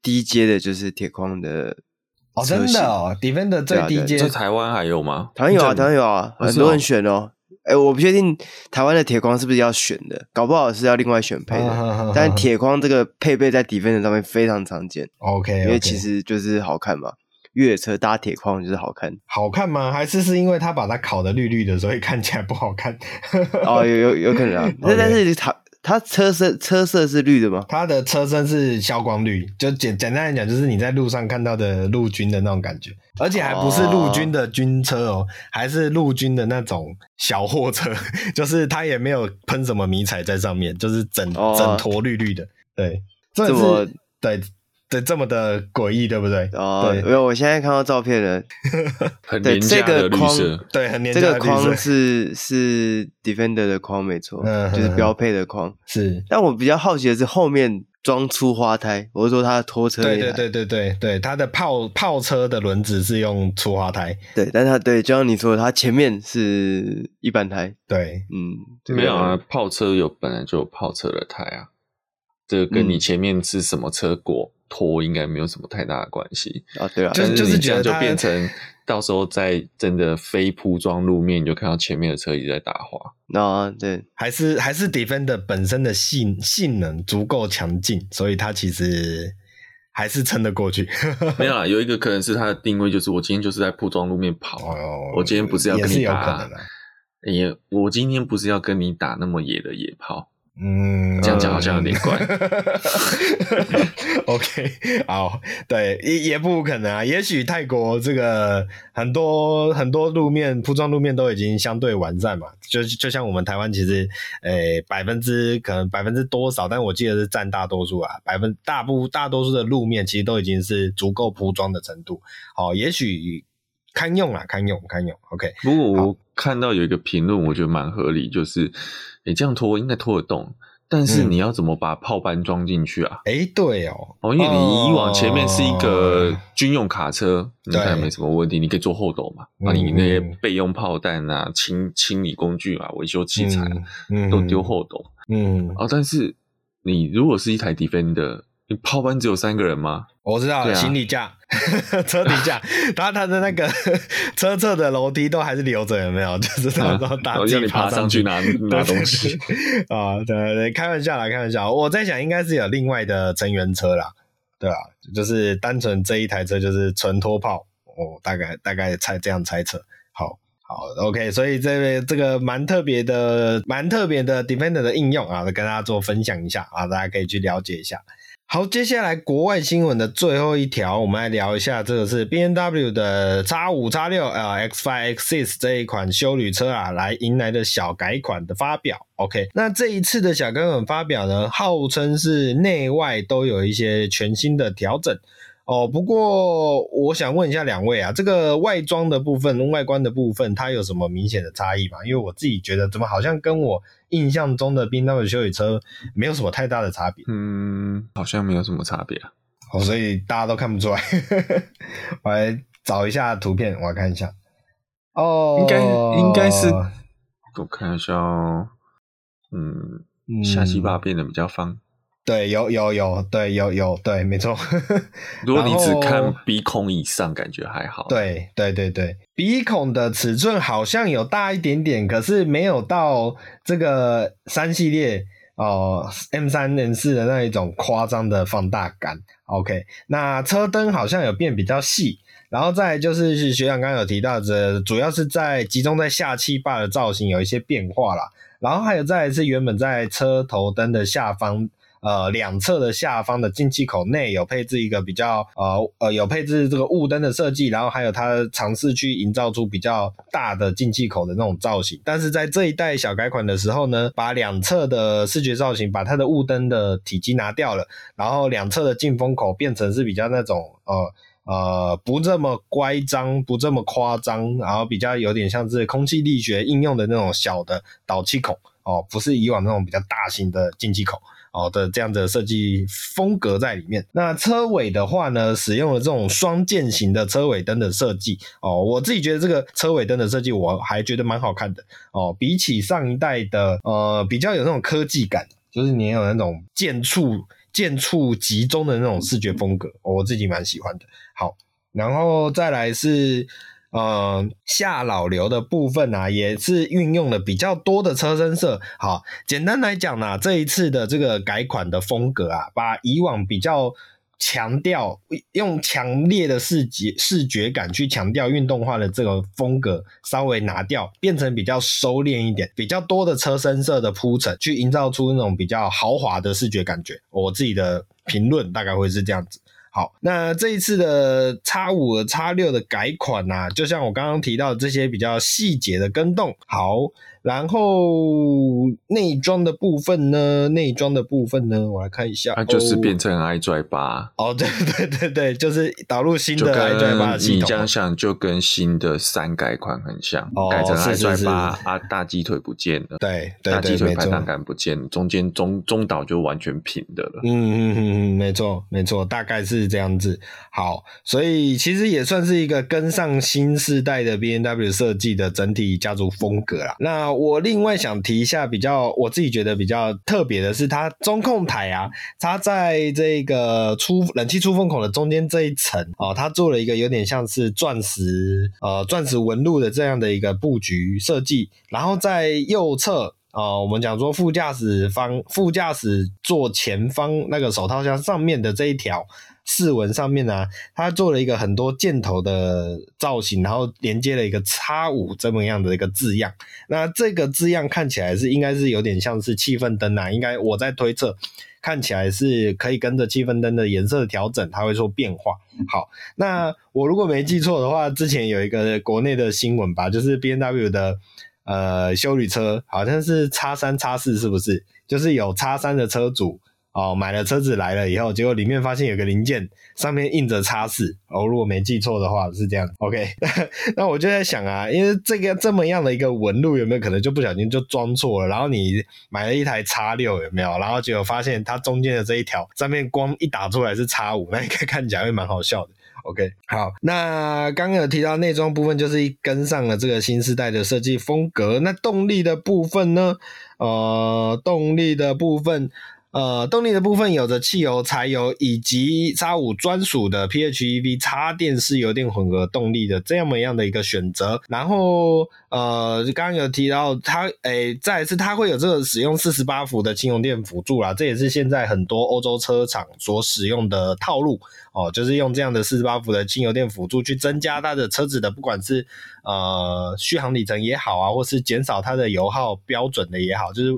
低阶的就是铁框的。哦，真的哦，Defender 最低阶，在台湾还有吗？台湾有啊，台湾有啊，很多人选哦。哎、欸，我不确定台湾的铁框是不是要选的，搞不好是要另外选配的。但铁框这个配备在 Defender 上面非常常见。OK，, okay. 因为其实就是好看嘛，越野车搭铁框就是好看。好看吗？还是是因为它把它烤的绿绿的，所以看起来不好看？哦，有有有可能啊。<laughs> 那.但是它它车身车色是绿的吗？它的车身是消光绿，就简简单来讲，就是你在路上看到的陆军的那种感觉，而且还不是陆军的军车哦，还是陆军的那种小货车，<laughs> 就是它也没有喷什么迷彩在上面，就是整整坨绿绿的，对，这是对。对，这么的诡异，对不对？哦，对，没有，我现在看到照片了，<laughs> 很廉价的绿色，对，很廉价的绿色。这个框是是 Defender 的框，没错，嗯，就是标配的框。是，但我比较好奇的是后面装粗花胎，我是说它的拖车。对对对对对对，它的炮炮车的轮子是用粗花胎，对，但它对，就像你说的，它前面是一般胎。对，嗯，没有啊，炮车有本来就有炮车的胎啊，这个跟你前面是什么车过。拖应该没有什么太大的关系啊，对啊，就是就是这样就变成 <laughs> 到时候在真的非铺装路面，你就看到前面的车一直在打滑。那对，还是还是 Defender 本身的性性能足够强劲，所以它其实还是撑得过去。<laughs> 没有啦，有一个可能是它的定位就是我今天就是在铺装路面跑，哦、我今天不是要跟你打，也我今天不是要跟你打那么野的野炮。嗯，这样讲好像有点怪。<laughs> OK，好，对，也也不可能啊。也许泰国这个很多很多路面铺装路面都已经相对完善嘛，就就像我们台湾其实，诶、欸，百分之可能百分之多少，但我记得是占大多数啊，百分大部大多数的路面其实都已经是足够铺装的程度。好，也许堪用啊，堪用，堪用。OK，不过我看到有一个评论，我觉得蛮合理，就是。你、欸、这样拖应该拖得动，但是你要怎么把炮班装进去啊？哎、嗯欸，对哦，哦，因为你以往前面是一个军用卡车，应该没什么问题，你可以坐后斗嘛，把你那些备用炮弹啊、清清理工具啊、维修器材、嗯、都丢后斗。嗯，哦，但是你如果是一台 Defender。你炮班只有三个人吗？我知道，啊、行李架、<laughs> 车底架，<laughs> 然后他的那个 <laughs> 车侧的楼梯都还是留着，有没有？就是打自己爬上去拿拿东西啊！对对对，开玩笑啦，开玩笑。我在想，应该是有另外的成员车啦，对吧、啊？就是单纯这一台车就是纯拖炮，我、哦、大概大概猜这样猜测。好好，OK，所以这位这个蛮特别的、蛮特别的 Defender 的应用啊，跟大家做分享一下啊，大家可以去了解一下。好，接下来国外新闻的最后一条，我们来聊一下，这个是 B N W 的 X 五、X 六 L，X Five、X Six 这一款修旅车啊，来迎来的小改款的发表。OK，那这一次的小改款发表呢，号称是内外都有一些全新的调整。哦，不过我想问一下两位啊，这个外装的部分、外观的部分，它有什么明显的差异吗？因为我自己觉得，怎么好像跟我印象中的 BMW 修理车没有什么太大的差别。嗯，好像没有什么差别啊。哦，所以大家都看不出来。<laughs> 我来找一下图片，我来看一下。哦，应该应该是，我看一下哦。嗯，下气坝变得比较方。对，有有有，对，有有，对，没错。<laughs> 如果你只看鼻孔以上，感觉还好。对对对对，鼻孔的尺寸好像有大一点点，可是没有到这个三系列哦，M 三 M 四的那一种夸张的放大感。OK，那车灯好像有变比较细，然后再就是学长刚刚有提到的，主要是在集中在下气坝的造型有一些变化啦，然后还有再来是原本在车头灯的下方。呃，两侧的下方的进气口内有配置一个比较呃呃有配置这个雾灯的设计，然后还有它尝试去营造出比较大的进气口的那种造型。但是在这一代小改款的时候呢，把两侧的视觉造型，把它的雾灯的体积拿掉了，然后两侧的进风口变成是比较那种呃呃不这么乖张，不这么夸张，然后比较有点像是空气力学应用的那种小的导气孔哦，不是以往那种比较大型的进气口。好的，这样的设计风格在里面。那车尾的话呢，使用了这种双键型的车尾灯的设计哦。我自己觉得这个车尾灯的设计，我还觉得蛮好看的哦。比起上一代的呃，比较有那种科技感，就是你有那种键触键触集中的那种视觉风格，我自己蛮喜欢的。好，然后再来是。呃，下老流的部分啊，也是运用了比较多的车身色。好，简单来讲呢，这一次的这个改款的风格啊，把以往比较强调用强烈的视觉视觉感去强调运动化的这个风格，稍微拿掉，变成比较收敛一点，比较多的车身色的铺陈，去营造出那种比较豪华的视觉感觉。我自己的评论大概会是这样子。好，那这一次的 X 五和 X 六的改款啊，就像我刚刚提到这些比较细节的更动，好。然后内装的部分呢？内装的部分呢？我来看一下，它就是变成 iDrive 8。哦，对对对对，就是导入新的 iDrive 8系统。你这样想，就跟新的三改款很像，哦、改成 iDrive 八啊，大鸡腿不见了，对，对，对，大鸡腿排档杆不见了，中间中中岛就完全平的了。嗯嗯嗯嗯，没错没错，大概是这样子。好，所以其实也算是一个跟上新时代的 BMW 设计的整体家族风格啦。那我另外想提一下，比较我自己觉得比较特别的是，它中控台啊，它在这个出冷气出风口的中间这一层哦，它做了一个有点像是钻石呃钻石纹路的这样的一个布局设计，然后在右侧呃，我们讲说副驾驶方副驾驶座前方那个手套箱上面的这一条。饰纹上面呢、啊，它做了一个很多箭头的造型，然后连接了一个叉五这么样的一个字样。那这个字样看起来是应该是有点像是气氛灯啊，应该我在推测，看起来是可以跟着气氛灯的颜色调整，它会做变化。好，那我如果没记错的话，之前有一个国内的新闻吧，就是 B N W 的呃修理车，好像是叉三、叉四是不是？就是有叉三的车主。哦，买了车子来了以后，结果里面发现有个零件上面印着叉四，哦，如果没记错的话是这样。OK，<laughs> 那我就在想啊，因为这个这么样的一个纹路，有没有可能就不小心就装错了？然后你买了一台叉六，有没有？然后结果发现它中间的这一条上面光一打出来是叉五，那应该看起来会蛮好笑的。OK，好，那刚刚有提到内装部分，就是一跟上了这个新时代的设计风格。那动力的部分呢？呃，动力的部分。呃，动力的部分有着汽油、柴油以及 X5 专属的 PHEV 插电式油电混合动力的这样么样的一个选择。然后，呃，刚刚有提到它，诶，再一次它会有这个使用四十八伏的轻油电辅助啦，这也是现在很多欧洲车厂所使用的套路哦，就是用这样的四十八伏的轻油电辅助去增加它的车子的不管是呃续航里程也好啊，或是减少它的油耗标准的也好，就是。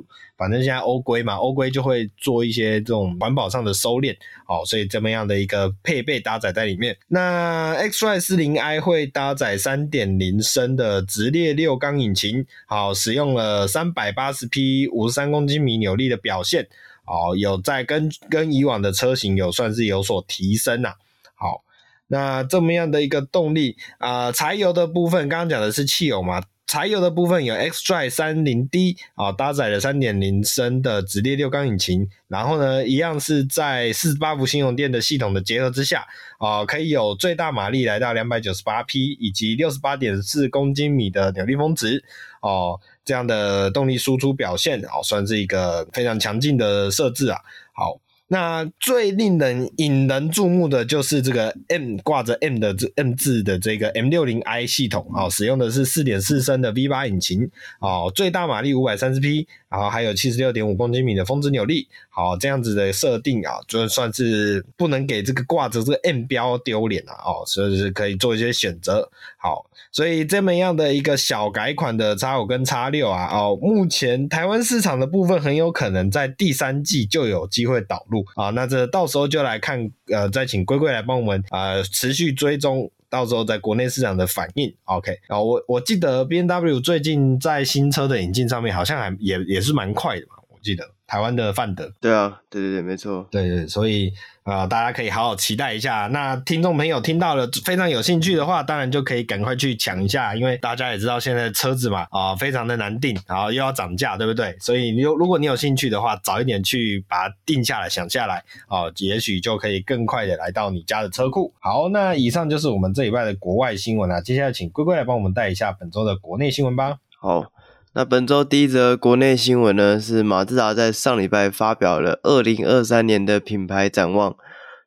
反正现在欧规嘛，欧规就会做一些这种环保上的收敛，好，所以这么样的一个配备搭载在里面。那 xDrive 40i 会搭载三点零升的直列六缸引擎，好，使用了三百八十匹五十三公斤米扭力的表现，好，有在跟跟以往的车型有算是有所提升呐。好，那这么样的一个动力啊，柴油的部分刚刚讲的是汽油嘛。柴油的部分有 xDrive 30D 啊，搭载了三点零升的直列六缸引擎，然后呢，一样是在四十八伏轻油电的系统的结合之下啊，可以有最大马力来到两百九十八匹，以及六十八点四公斤米的扭力峰值哦，这样的动力输出表现哦，算是一个非常强劲的设置啊，好。那最令人引人注目的就是这个 M 挂着 M 的这 M 字的这个 M60i 系统啊，使用的是四点四升的 V8 引擎啊，最大马力五百三十匹，然后还有七十六点五公斤米的峰值扭力，好，这样子的设定啊，就算是不能给这个挂着这个 M 标丢脸啊，哦，所以是可以做一些选择。好，所以这么样的一个小改款的 X5 跟 X6 啊，哦，目前台湾市场的部分很有可能在第三季就有机会导入。啊，那这到时候就来看，呃，再请龟龟来帮我们、呃，持续追踪，到时候在国内市场的反应。OK，啊，我我记得 B N W 最近在新车的引进上面，好像还也也是蛮快的嘛，我记得台湾的范德。对啊，对对对，没错，对对，所以。啊、呃，大家可以好好期待一下。那听众朋友听到了非常有兴趣的话，当然就可以赶快去抢一下，因为大家也知道现在车子嘛，啊、呃，非常的难订，然后又要涨价，对不对？所以你如果你有兴趣的话，早一点去把它定下来、想下来，哦、呃，也许就可以更快的来到你家的车库。好，那以上就是我们这礼拜的国外新闻啊。接下来请龟龟来帮我们带一下本周的国内新闻吧。好。那本周第一则国内新闻呢，是马自达在上礼拜发表了二零二三年的品牌展望。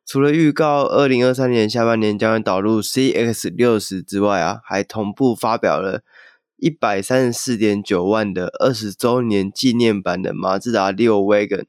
除了预告二零二三年下半年将会导入 CX 六十之外啊，还同步发表了一百三十四点九万的二十周年纪念版的马自达六 Wagon。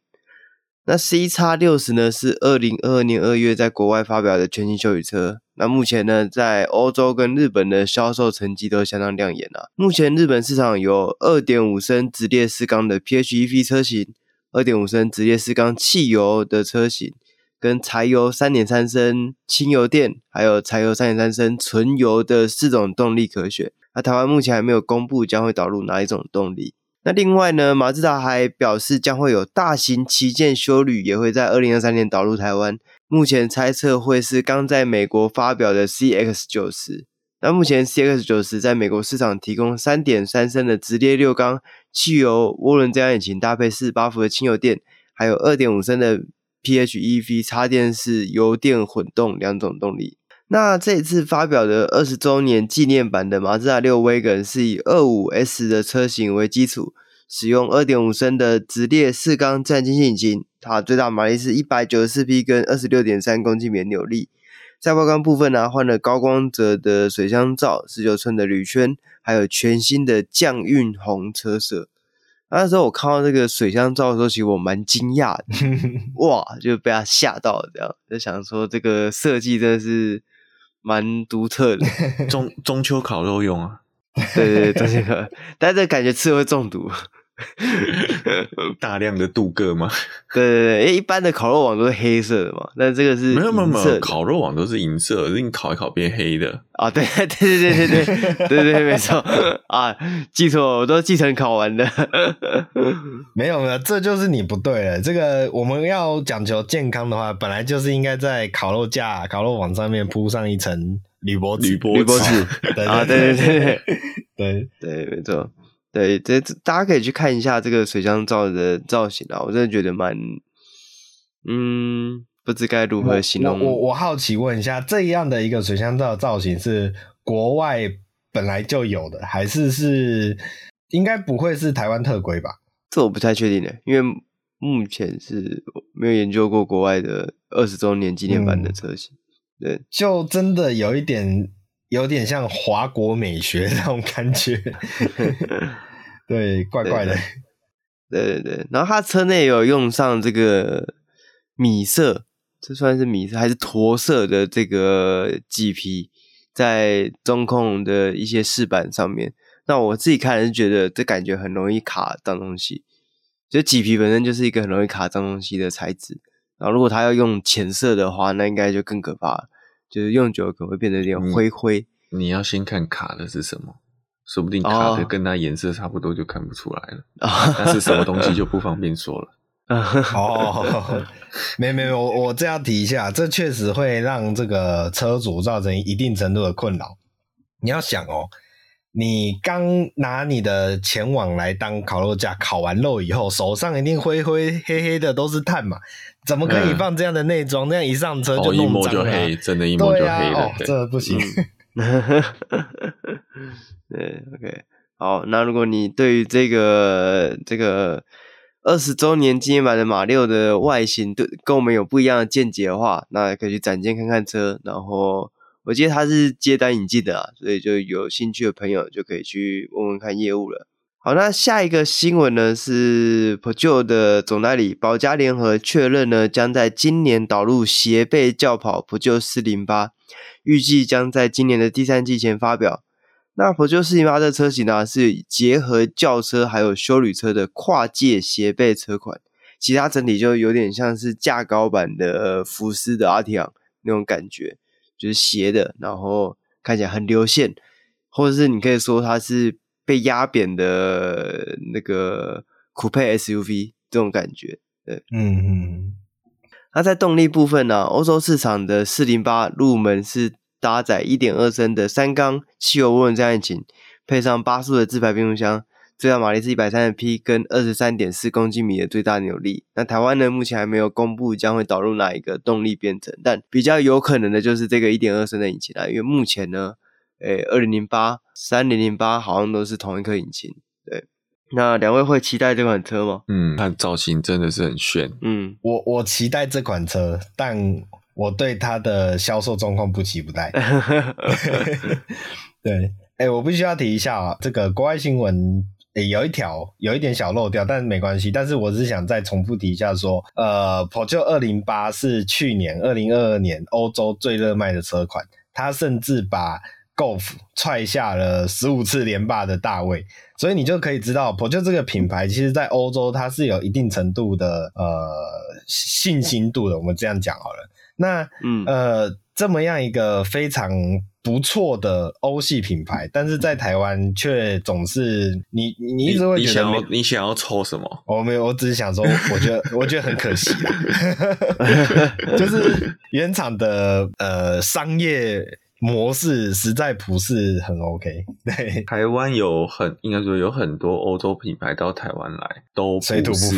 那 CX-60 呢，是二零二二年二月在国外发表的全新休旅车。那目前呢，在欧洲跟日本的销售成绩都相当亮眼啊。目前日本市场有二点五升直列四缸的 PHEV 车型，二点五升直列四缸汽油的车型，跟柴油三点三升轻油电，还有柴油三点三升纯油的四种动力可选。那台湾目前还没有公布将会导入哪一种动力。那另外呢，马自达还表示将会有大型旗舰休旅也会在二零二三年导入台湾。目前猜测会是刚在美国发表的 CX 九十。那目前 CX 九十在美国市场提供三点三升的直列六缸汽油涡轮增压引擎，搭配四十八伏的轻油电，还有二点五升的 PHEV 插电式油电混动两种动力。那这次发表的二十周年纪念版的马自达六 Wagon 是以二五 S 的车型为基础，使用二点五升的直列四缸自然进引擎，它最大马力是一百九十四匹，跟二十六点三公斤米扭力。在外观部分呢、啊，换了高光泽的水箱罩，十九寸的铝圈，还有全新的酱运红车色。那时候我看到这个水箱罩的时候，其实我蛮惊讶的，<laughs> 哇，就被它吓到了，这样就想说这个设计真的是。蛮独特的，<laughs> 中中秋烤肉用啊，对对对，中秋烤，但是这感觉吃了会中毒。<laughs> 大量的镀铬吗？对 <laughs> 对对，哎，一般的烤肉网都是黑色的嘛，那这个是没有没有没有，烤肉网都是银色，是你烤一烤变黑的。啊？对 <laughs> 对对对对对对对，没错。啊，记错，我都继承烤完的，没有没有，这就是你不对了。这个我们要讲求健康的话，本来就是应该在烤肉架、烤肉网上面铺上一层铝箔纸，铝箔纸。啊，对对对。对。对，没错。对，这大家可以去看一下这个水箱罩的造型啊，我真的觉得蛮，嗯，不知该如何形容。我我，我好奇问一下，这样的一个水箱罩的造型是国外本来就有的，还是是应该不会是台湾特规吧？这我不太确定的，因为目前是没有研究过国外的二十周年纪念版的车型。嗯、对，就真的有一点。有点像华国美学那种感觉，<laughs> 对，怪怪的。对对对，然后他车内有用上这个米色，这算是米色还是驼色的这个麂皮，在中控的一些饰板上面。那我自己看是觉得这感觉很容易卡脏东西，就麂皮本身就是一个很容易卡脏东西的材质。然后如果他要用浅色的话，那应该就更可怕了。就是用久了可能会变得有点灰灰。你，你要先看卡的是什么，说不定卡的跟它颜色差不多就看不出来了。Oh. 但是什么东西就不方便说了。<laughs> 哦，没没没，我我这要提一下，这确实会让这个车主造成一定程度的困扰。你要想哦，你刚拿你的前网来当烤肉架，烤完肉以后，手上一定灰灰黑黑的，都是碳嘛。怎么可以放这样的内装？那、嗯、样一上车就弄脏了。一摸就黑，真的，一摸就黑了。对啊，哦，这不行。呵呵呵对，OK，好。那如果你对于这个这个二十周年纪念版的马六的外形，对跟我们有不一样的见解的话，那可以去展间看看车。然后我记得它是接单引进的啊，所以就有兴趣的朋友就可以去问问看业务了。好，那下一个新闻呢是不就的总代理宝嘉联合确认呢，将在今年导入斜背轿跑 Peugeot 408，预计将在今年的第三季前发表。那 Peugeot 408这车型呢，是结合轿车还有休旅车的跨界斜背车款，其他整体就有点像是架高版的福斯的阿提昂那种感觉，就是斜的，然后看起来很流线，或者是你可以说它是。被压扁的那个酷配 SUV 这种感觉，对，嗯嗯。那在动力部分呢，欧洲市场的四零八入门是搭载一点二升的三缸汽油涡轮增压引擎，配上八速的自排变速箱，最大马力是一百三十匹，跟二十三点四公斤米的最大扭力。那台湾呢，目前还没有公布将会导入哪一个动力编成，但比较有可能的就是这个一点二升的引擎啦，因为目前呢。诶，二零零八、三零零八好像都是同一颗引擎。对，那两位会期待这款车吗？嗯，看造型真的是很炫。嗯，我我期待这款车，但我对它的销售状况不期不待。<laughs> 对，诶，我必须要提一下啊，这个国外新闻诶有一条有一点小漏掉，但是没关系。但是我只是想再重复提一下说，呃，Peugeot 二零八是去年二零二二年欧洲最热卖的车款，它甚至把 Golf 踹下了十五次连霸的大位，所以你就可以知道，Peugeot 这个品牌其实在欧洲它是有一定程度的呃信心度的。我们这样讲好了，那嗯呃这么样一个非常不错的欧系品牌，但是在台湾却总是你你一直会觉得你，你想要你想要抽什么？我没有，我只是想说，我觉得 <laughs> 我觉得很可惜啦，<laughs> 就是原厂的呃商业。模式实在不是很 OK。对，台湾有很应该说有很多欧洲品牌到台湾来都不，水土不服。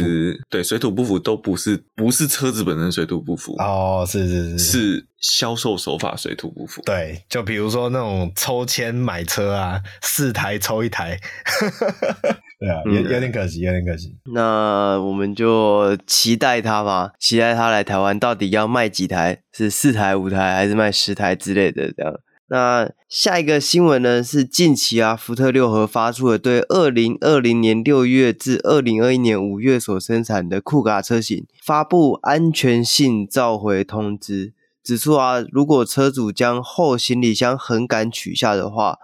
对，水土不服都不是不是车子本身水土不服哦，是是是，是销售手法水土不服。对，就比如说那种抽签买车啊，四台抽一台。<laughs> 对啊，有有点可惜，有点可惜。那我们就期待他吧，期待他来台湾到底要卖几台？是四台、五台，还是卖十台之类的？这样。那下一个新闻呢？是近期啊，福特六合发出了对二零二零年六月至二零二一年五月所生产的酷卡车型发布安全性召回通知，指出啊，如果车主将后行李箱横杆取下的话。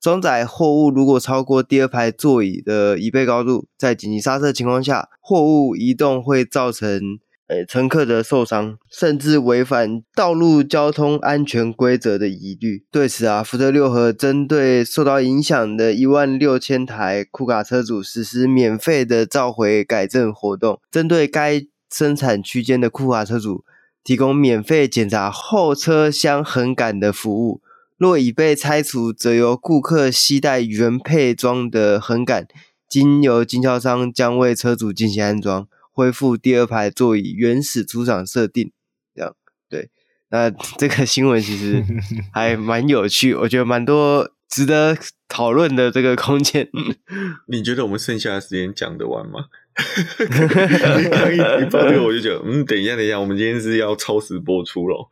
装载货物如果超过第二排座椅的椅背高度，在紧急刹车情况下，货物移动会造成呃乘客的受伤，甚至违反道路交通安全规则的疑虑。对此啊，福特六和针对受到影响的一万六千台酷卡车主实施免费的召回改正活动，针对该生产区间的酷卡车主提供免费检查后车厢横杆的服务。若已被拆除，则由顾客携带原配装的横杆，经由经销商将为车主进行安装，恢复第二排座椅原始出厂设定。这样对，那 <laughs> 这个新闻其实 <laughs> 还蛮有趣，我觉得蛮多值得讨论的这个空间。<laughs> 你觉得我们剩下的时间讲得完吗？<laughs> 可以，一报这个我就觉得，嗯，等一下，等一下，我们今天是要超时播出喽。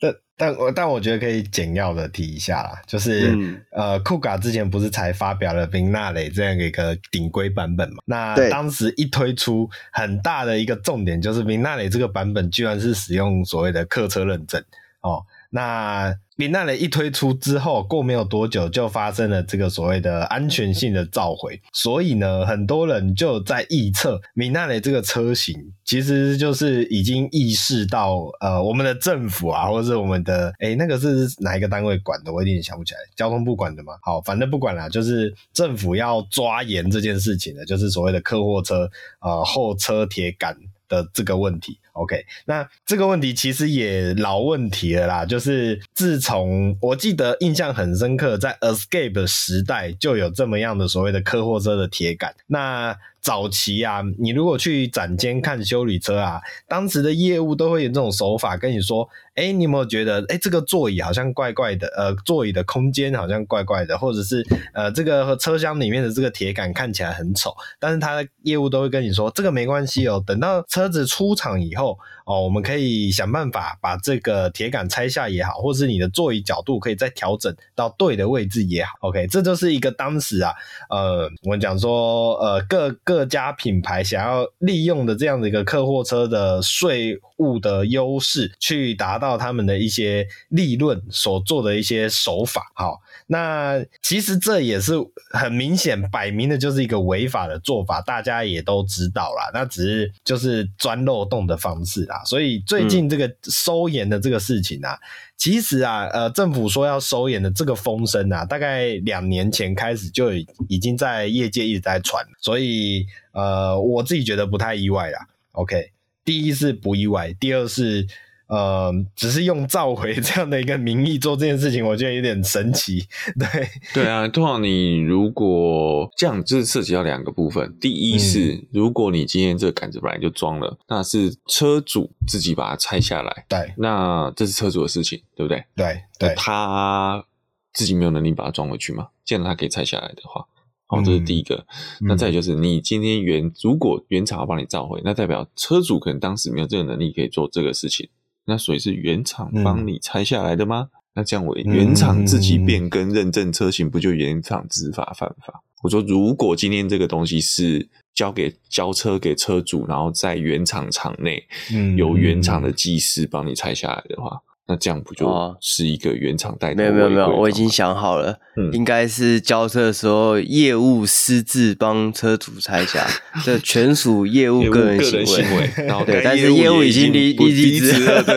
但但我但我觉得可以简要的提一下啦，就是、嗯、呃，酷卡之前不是才发表了明纳雷这样一个顶规版本嘛？那当时一推出，很大的一个重点就是明纳雷这个版本居然是使用所谓的客车认证哦。那米纳雷一推出之后，过没有多久就发生了这个所谓的安全性的召回，所以呢，很多人就在臆测米纳雷这个车型其实就是已经意识到，呃，我们的政府啊，或者是我们的，诶、那个是哪一个单位管的？我有点想不起来，交通部管的吗？好，反正不管了，就是政府要抓严这件事情的，就是所谓的客货车，呃，后车铁杆的这个问题。OK，那这个问题其实也老问题了啦，就是自从我记得印象很深刻，在 Escape 时代就有这么样的所谓的客货车的铁杆，那。早期啊，你如果去展间看修理车啊，当时的业务都会有这种手法跟你说，哎、你有没有觉得，哎、这个座椅好像怪怪的，呃，座椅的空间好像怪怪的，或者是呃，这个车厢里面的这个铁杆看起来很丑，但是他的业务都会跟你说，这个没关系哦，等到车子出厂以后。哦，我们可以想办法把这个铁杆拆下也好，或是你的座椅角度可以再调整到对的位置也好。OK，这就是一个当时啊，呃，我们讲说，呃，各各家品牌想要利用的这样的一个客货车的税务的优势，去达到他们的一些利润所做的一些手法。好，那其实这也是很明显摆明的就是一个违法的做法，大家也都知道啦。那只是就是钻漏洞的方式。所以最近这个收严的这个事情啊，嗯、其实啊，呃，政府说要收严的这个风声啊，大概两年前开始就已经在业界一直在传，所以呃，我自己觉得不太意外啦。OK，第一是不意外，第二是。呃，只是用召回这样的一个名义做这件事情，我觉得有点神奇。对，对啊，通常你如果这样，就是涉及到两个部分。第一是，嗯、如果你今天这个杆子本来就装了，那是车主自己把它拆下来，对，那这是车主的事情，对不对？对，对，他自己没有能力把它装回去嘛？既然他可以拆下来的话，好，这是第一个。嗯、那再就是，你今天原如果原厂要帮你召回，那代表车主可能当时没有这个能力可以做这个事情。那所以是原厂帮你拆下来的吗？那这样我原厂自己变更认证车型，不就原厂执法犯法？我说，如果今天这个东西是交给交车给车主，然后在原厂厂内，嗯，由原厂的技师帮你拆下来的话，那这样不就是一个原厂代？没有没有没有，我已经想好了，嗯、应该是交车的时候业务私自帮车主拆下，<laughs> 这全属业务个人行为。行为然后对，但是业务已经离离职了。<laughs>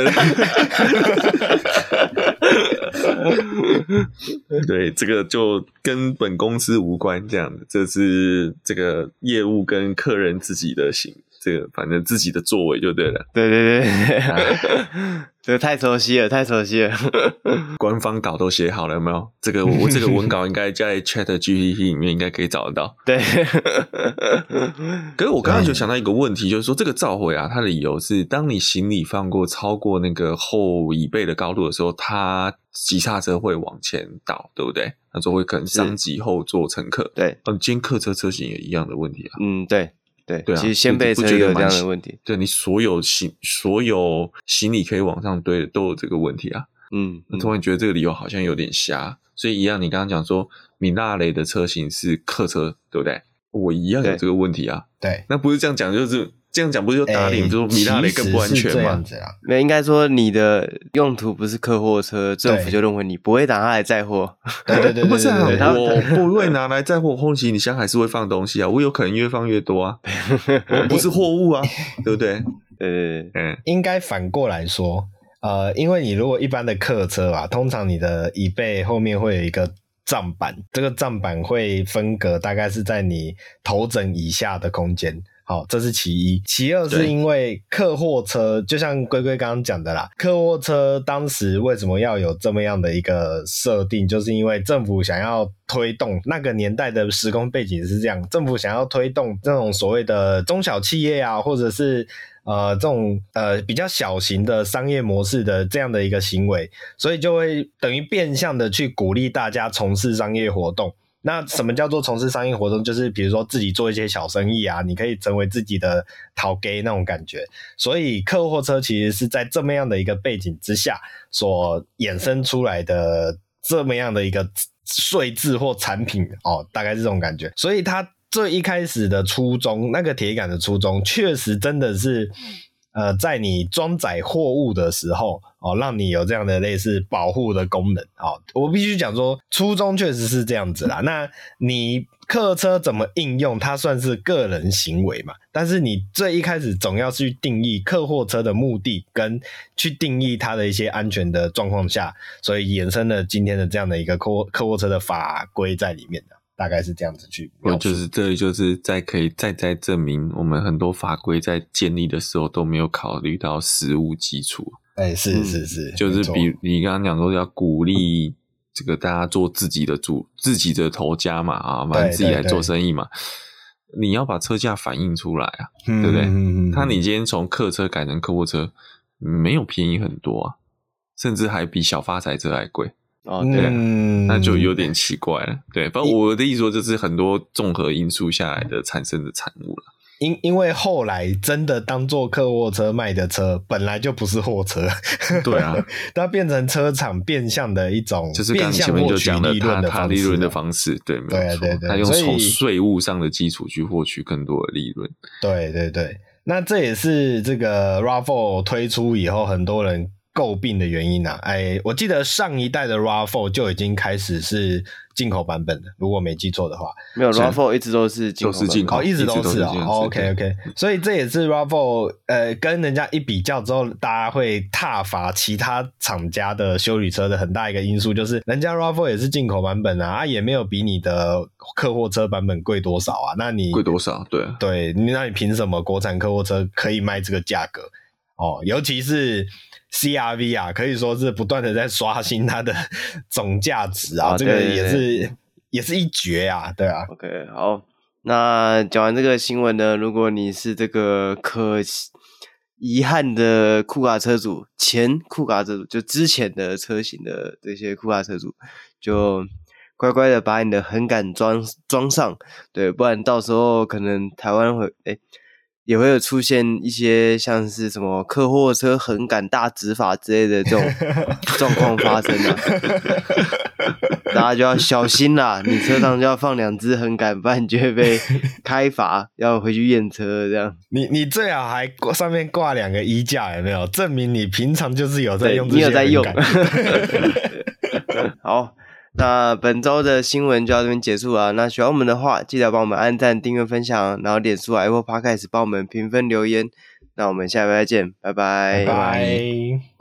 对，这个就跟本公司无关，这样的，这是这个业务跟客人自己的行，这个反正自己的作为就对了。对对对，啊、<laughs> 这个太熟悉了，太熟悉了。<laughs> 官方稿都写好了，有没有？这个我这个文稿应该在 Chat GPT 里面应该可以找得到。对。<laughs> 可是我刚刚就想到一个问题，就是说这个召回啊，它的理由是，当你行李放过超过那个后椅背的高度的时候，它急刹车会往前倒，对不对？那就会可能伤及后座乘客。对。嗯，今天客车车型也一样的问题啊。嗯，对。对对啊，其实先辈车有这样的问题。对，你所有行所有行李可以往上堆的都有这个问题啊。嗯，我突然觉得这个理由好像有点瞎。所以一样，你刚刚讲说米纳雷的车型是客车，对不对？我一样有这个问题啊。对，那不是这样讲，就是。这样讲不是就打脸，欸、就说米拉雷更不安全吗？没，应该说你的用途不是客货车，政府就认为你不会拿它来载货。对对 <laughs> 对，不是啊，我不会拿来载货，后期你箱还是会放东西啊，我有可能越放越多啊，<laughs> 我不是货物啊，对不对？呃，嗯，应该反过来说，呃，因为你如果一般的客车啊，通常你的椅背后面会有一个帐板，这个帐板会分隔，大概是在你头枕以下的空间。好，这是其一。其二是因为客货车，就像龟龟刚刚讲的啦，客货车当时为什么要有这么样的一个设定，就是因为政府想要推动那个年代的时空背景是这样，政府想要推动这种所谓的中小企业啊，或者是呃这种呃比较小型的商业模式的这样的一个行为，所以就会等于变相的去鼓励大家从事商业活动。那什么叫做从事商业活动？就是比如说自己做一些小生意啊，你可以成为自己的淘 gay 那种感觉。所以客货车其实是在这么样的一个背景之下所衍生出来的这么样的一个税制或产品哦，大概是这种感觉。所以它最一开始的初衷，那个铁杆的初衷，确实真的是。呃，在你装载货物的时候，哦，让你有这样的类似保护的功能，哦，我必须讲说，初衷确实是这样子啦。那你客车怎么应用，它算是个人行为嘛？但是你最一开始总要去定义客货车的目的，跟去定义它的一些安全的状况下，所以衍生了今天的这样的一个客客货车的法规在里面的。大概是这样子去，我就是这就是在可以再再证明，我们很多法规在建立的时候都没有考虑到实物基础。哎、欸，是是是，就是比你刚刚讲说要鼓励这个大家做自己的主自己的头家嘛啊，反正自己来做生意嘛。你要把车价反映出来啊，对不对？他你今天从客车改成客货车，没有便宜很多啊，甚至还比小发财车还贵。哦，对，嗯、那就有点奇怪了。对，反正我的意思说，就是很多综合因素下来的产生的产物了。因因为后来真的当做客货车卖的车，本来就不是货车。对啊，<laughs> 它变成车厂变相的一种，就是刚前面就讲了，利润的方式，对，没有错，对对对，它用从税务上的基础去获取更多的利润。对对对，那这也是这个 RAV4 推出以后，很多人。诟病的原因呢、啊？哎，我记得上一代的 RAV4 就已经开始是进口版本的，如果没记错的话。没有，RAV4 一直都是进口，进口，哦，一直都是啊、哦。OK OK，所以这也是 RAV4 呃跟人家一比较之后，大家会踏伐其他厂家的修理车的很大一个因素，就是人家 RAV4 也是进口版本啊，啊也没有比你的客货车版本贵多少啊。那你贵多少？对对，那你凭什么国产客货车可以卖这个价格？哦，尤其是。CRV 啊，可以说是不断的在刷新它的 <laughs> 总价值啊，啊这个也是也是一绝啊，对啊。OK，好，那讲完这个新闻呢，如果你是这个可遗憾的酷卡车主，前酷卡车主，就之前的车型的这些酷卡车主，就乖乖的把你的横杆装装上，对，不然到时候可能台湾会诶也会有出现一些像是什么客货车横杆大执法之类的这种 <laughs> 状况发生啊，大家就要小心啦！你车上就要放两只横杆，不然你就会被 <laughs> 开罚，要回去验车这样。你你最好还挂上面挂两个衣架，有没有证明你平常就是有在用这些？你有在用。<laughs> 好。那本周的新闻就到这边结束了。那喜欢我们的话，记得帮我们按赞、订阅、分享，然后点出、Apple Podcast 帮我们评分留言。那我们下回再见，拜拜。拜拜。